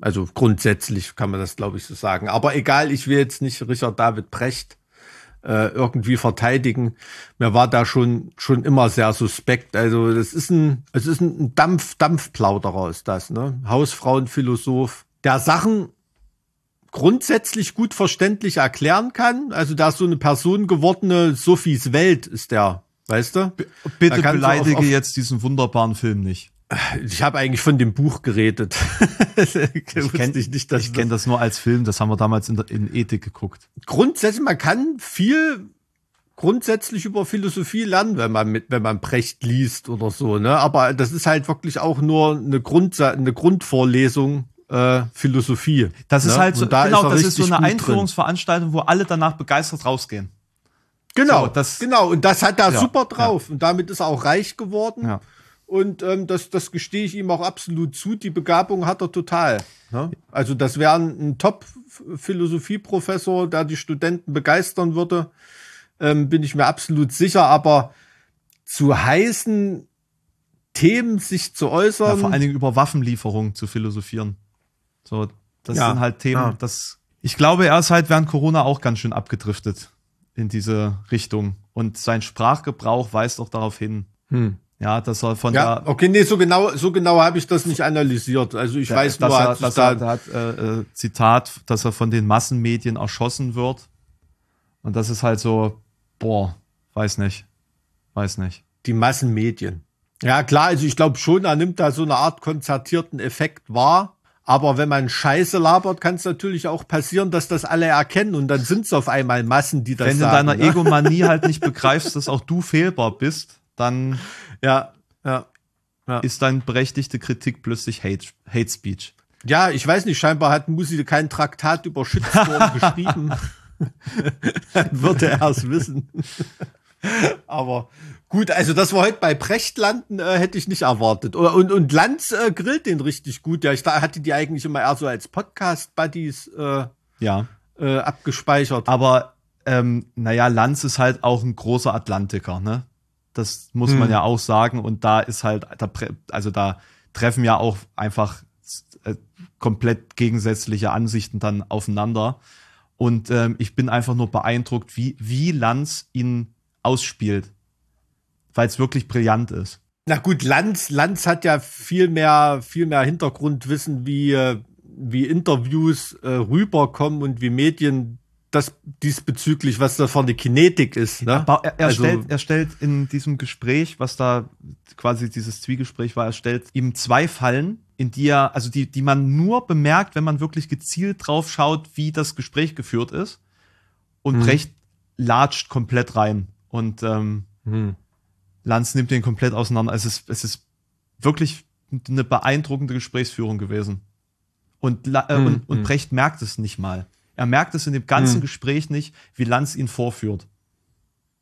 Also grundsätzlich kann man das, glaube ich, so sagen. Aber egal, ich will jetzt nicht Richard David Brecht äh, irgendwie verteidigen. Mir war da schon schon immer sehr suspekt. Also das ist ein es ist ein Dampf Dampfplauderer ist das, ne? Hausfrauenphilosoph, der Sachen grundsätzlich gut verständlich erklären kann. Also da ist so eine Person gewordene Sophies Welt ist der, weißt du? Bitte beleidige auf, auf jetzt diesen wunderbaren Film nicht. Ich habe eigentlich von dem Buch geredet. ich kenne ich, ich kenn das nur als Film, das haben wir damals in, der, in Ethik geguckt. Grundsätzlich, man kann viel grundsätzlich über Philosophie lernen, wenn man mit, wenn man Brecht liest oder so, ne? Aber das ist halt wirklich auch nur eine Grund, eine Grundvorlesung äh, Philosophie. Das ne? ist halt so, da genau, das ist so eine Einführungsveranstaltung, wo alle danach begeistert rausgehen. Genau, so, das, genau. Und das hat er ja, super drauf. Ja. Und damit ist er auch reich geworden. Ja. Und ähm, das, das gestehe ich ihm auch absolut zu. Die Begabung hat er total. Ne? Also das wäre ein, ein Top-Philosophieprofessor, der die Studenten begeistern würde ähm, bin ich mir absolut sicher, aber zu heißen Themen sich zu äußern. Ja, vor allen Dingen über Waffenlieferungen zu philosophieren. So, das ja, sind halt Themen, ja. das, ich glaube, er ist halt während Corona auch ganz schön abgedriftet in diese Richtung. Und sein Sprachgebrauch weist auch darauf hin. Hm. Ja, dass er von ja, der. Okay, nee, so genau, so genau habe ich das nicht analysiert. Also ich der, weiß nur, dass er, dass da er, hat, äh, äh, Zitat, dass er von den Massenmedien erschossen wird. Und das ist halt so, boah, weiß nicht. Weiß nicht. Die Massenmedien. Ja, klar, also ich glaube schon, er nimmt da so eine Art konzertierten Effekt wahr. Aber wenn man Scheiße labert, kann es natürlich auch passieren, dass das alle erkennen und dann sind es auf einmal Massen, die das Wenn sagen. Wenn du deiner ne? Egomanie halt nicht begreifst, dass auch du fehlbar bist, dann ja, ja, ja. ist deine berechtigte Kritik plötzlich Hate, Hate Speech. Ja, ich weiß nicht, scheinbar hat Musi kein Traktat über Shitstorm geschrieben. Dann würde er es wissen. Aber gut, also dass wir heute bei Brecht landen, äh, hätte ich nicht erwartet. Und, und Lanz äh, grillt den richtig gut. Ja, ich hatte die eigentlich immer eher so als Podcast-Buddies äh, ja. äh, abgespeichert. Aber ähm, naja, Lanz ist halt auch ein großer Atlantiker, ne? Das muss hm. man ja auch sagen. Und da ist halt, da, also da treffen ja auch einfach äh, komplett gegensätzliche Ansichten dann aufeinander. Und ähm, ich bin einfach nur beeindruckt, wie, wie Lanz ihn ausspielt. Weil es wirklich brillant ist. Na gut, Lanz, Lanz hat ja viel mehr, viel mehr Hintergrundwissen, wie, wie Interviews äh, rüberkommen und wie Medien das diesbezüglich, was da vorne Kinetik ist. Ne? Er, er, also, stellt, er stellt in diesem Gespräch, was da quasi dieses Zwiegespräch war, er stellt ihm zwei Fallen in die er, also die, die man nur bemerkt, wenn man wirklich gezielt drauf schaut, wie das Gespräch geführt ist. Und mhm. Brecht latscht komplett rein. Und ähm, mhm. Lanz nimmt den komplett auseinander. Es ist, es ist wirklich eine beeindruckende Gesprächsführung gewesen. Und, äh, mhm. und, und mhm. Brecht merkt es nicht mal. Er merkt es in dem ganzen mhm. Gespräch nicht, wie Lanz ihn vorführt.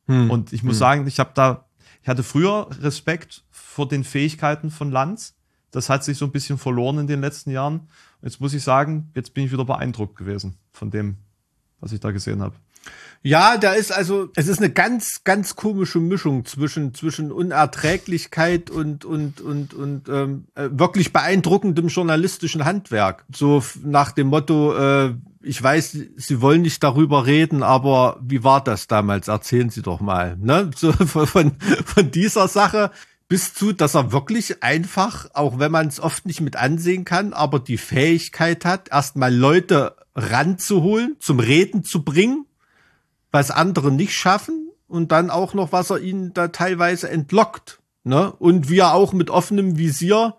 Mhm. Und ich muss sagen, ich habe da, ich hatte früher Respekt vor den Fähigkeiten von Lanz das hat sich so ein bisschen verloren in den letzten Jahren. Jetzt muss ich sagen, jetzt bin ich wieder beeindruckt gewesen von dem, was ich da gesehen habe. Ja, da ist also, es ist eine ganz, ganz komische Mischung zwischen, zwischen Unerträglichkeit und, und, und, und ähm, äh, wirklich beeindruckendem journalistischen Handwerk. So nach dem Motto, äh, ich weiß, Sie wollen nicht darüber reden, aber wie war das damals? Erzählen Sie doch mal. Ne? So von, von dieser Sache bis zu, dass er wirklich einfach, auch wenn man es oft nicht mit ansehen kann, aber die Fähigkeit hat, erstmal Leute ranzuholen, zum Reden zu bringen, was andere nicht schaffen und dann auch noch, was er ihnen da teilweise entlockt. Ne? Und wie er auch mit offenem Visier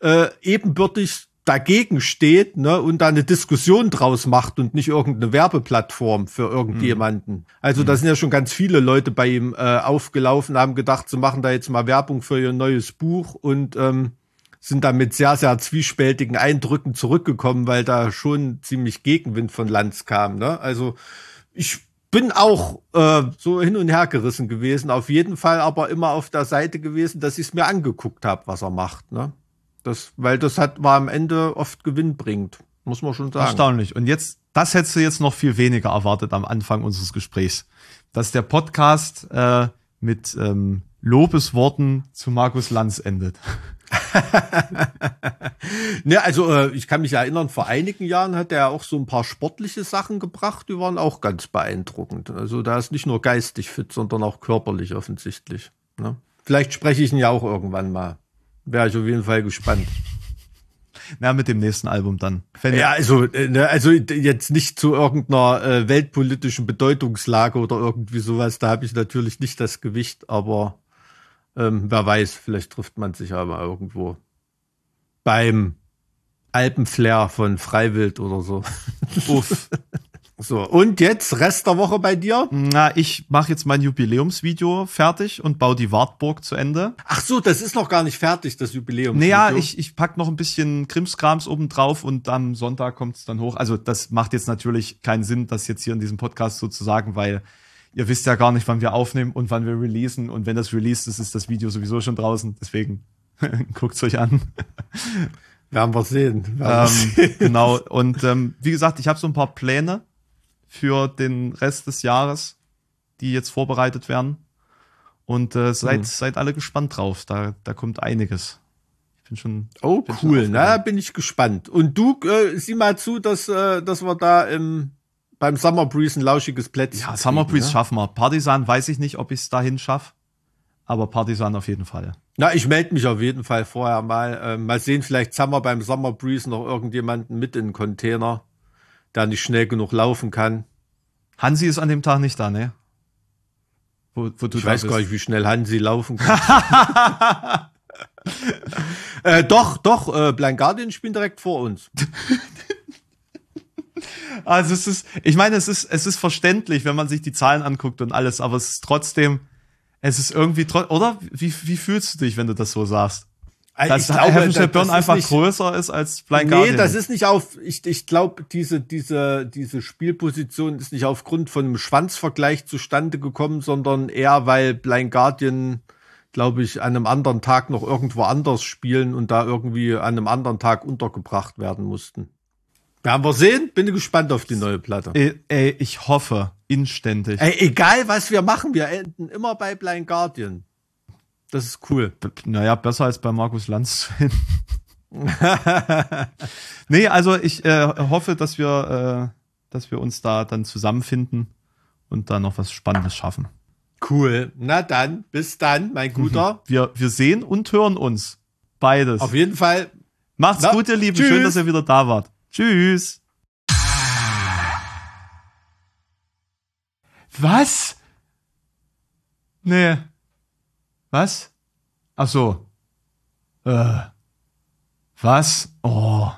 äh, ebenbürtig dagegen steht ne, und da eine Diskussion draus macht und nicht irgendeine Werbeplattform für irgendjemanden. Mhm. Also da sind ja schon ganz viele Leute bei ihm äh, aufgelaufen, haben gedacht, sie machen da jetzt mal Werbung für ihr neues Buch und ähm, sind da mit sehr, sehr zwiespältigen Eindrücken zurückgekommen, weil da schon ziemlich Gegenwind von Lanz kam. Ne? Also ich bin auch äh, so hin und her gerissen gewesen, auf jeden Fall aber immer auf der Seite gewesen, dass ich es mir angeguckt habe, was er macht. Ne? Das, weil das hat, war am Ende oft gewinnbringend, muss man schon sagen. Erstaunlich. Und jetzt, das hättest du jetzt noch viel weniger erwartet am Anfang unseres Gesprächs. Dass der Podcast äh, mit ähm, Lobesworten zu Markus Lanz endet. ne, also äh, ich kann mich erinnern, vor einigen Jahren hat er auch so ein paar sportliche Sachen gebracht, die waren auch ganz beeindruckend. Also da ist nicht nur geistig fit, sondern auch körperlich offensichtlich. Ne? Vielleicht spreche ich ihn ja auch irgendwann mal. Wäre ich auf jeden Fall gespannt. Na, mit dem nächsten Album dann. Wenn Ja, also, äh, ne, also jetzt nicht zu irgendeiner äh, weltpolitischen Bedeutungslage oder irgendwie sowas. Da habe ich natürlich nicht das Gewicht, aber ähm, wer weiß, vielleicht trifft man sich aber irgendwo beim Alpenflair von Freiwild oder so. Uff. So, und jetzt Rest der Woche bei dir? Na, ich mache jetzt mein Jubiläumsvideo fertig und baue die Wartburg zu Ende. Ach so, das ist noch gar nicht fertig, das Jubiläum. Naja, ich, ich pack noch ein bisschen Krimskrams oben drauf und am Sonntag kommt es dann hoch. Also das macht jetzt natürlich keinen Sinn, das jetzt hier in diesem Podcast so zu sagen, weil ihr wisst ja gar nicht, wann wir aufnehmen und wann wir releasen. Und wenn das released ist, ist das Video sowieso schon draußen. Deswegen guckt's euch an. Werden wir sehen. Werden wir Ähm, sehen. genau. Und ähm, wie gesagt, ich habe so ein paar Pläne für den Rest des Jahres, die jetzt vorbereitet werden. Und äh, seid, Mhm. seid alle gespannt drauf. Da, da kommt einiges. Ich bin schon. Oh, bin schon cool. Na, bin ich gespannt. Und du, äh, sieh mal zu, dass, äh, dass wir da im, beim Summer Breeze ein lauschiges Plätzchen Ja, Summer Breeze ne? schaffen wir. Partisan weiß ich nicht, ob ich es dahin schaffe. Aber Partisan auf jeden Fall. Na, ich melde mich auf jeden Fall vorher mal. Ähm, mal sehen, vielleicht haben wir beim Summer Breeze noch irgendjemanden mit in den Container, der nicht schnell genug laufen kann. Hansi ist an dem Tag nicht da, ne? Wo, wo du Ich weiß bist. gar nicht, wie schnell Hansi laufen kann. äh, doch, doch, äh, Blind Guardian spielen direkt vor uns. Also es ist, ich meine, es ist, es ist verständlich, wenn man sich die Zahlen anguckt und alles, aber es ist trotzdem, es ist irgendwie, oder? Wie, wie fühlst du dich, wenn du das so sagst? Äh, Dass ich glaube, Heaven das- Shall Burn einfach nicht- größer ist als Blind Nee, Guardian. das ist nicht auf, ich, ich glaube, diese, diese, diese Spielposition ist nicht aufgrund von einem Schwanzvergleich zustande gekommen, sondern eher, weil Blind Guardian, glaube ich, an einem anderen Tag noch irgendwo anders spielen und da irgendwie an einem anderen Tag untergebracht werden mussten. Werden wir sehen, bin gespannt auf die neue Platte. ey, ey, ich hoffe inständig. Ey, egal was wir machen, wir enden immer bei Blind Guardian. Das ist cool. B- Naja, besser als bei Markus Lanz zu nee, also ich äh, hoffe, dass wir, äh, dass wir uns da dann zusammenfinden und da noch was Spannendes schaffen. Cool. Na dann, bis dann, mein Guter. Wir, wir sehen und hören uns. Beides. Auf jeden Fall. Macht's Na, gut, ihr Lieben. tschüss. Schön, dass ihr wieder da wart. Tschüss. Was? Nee. Was? Ach so. Äh. Was? Oh.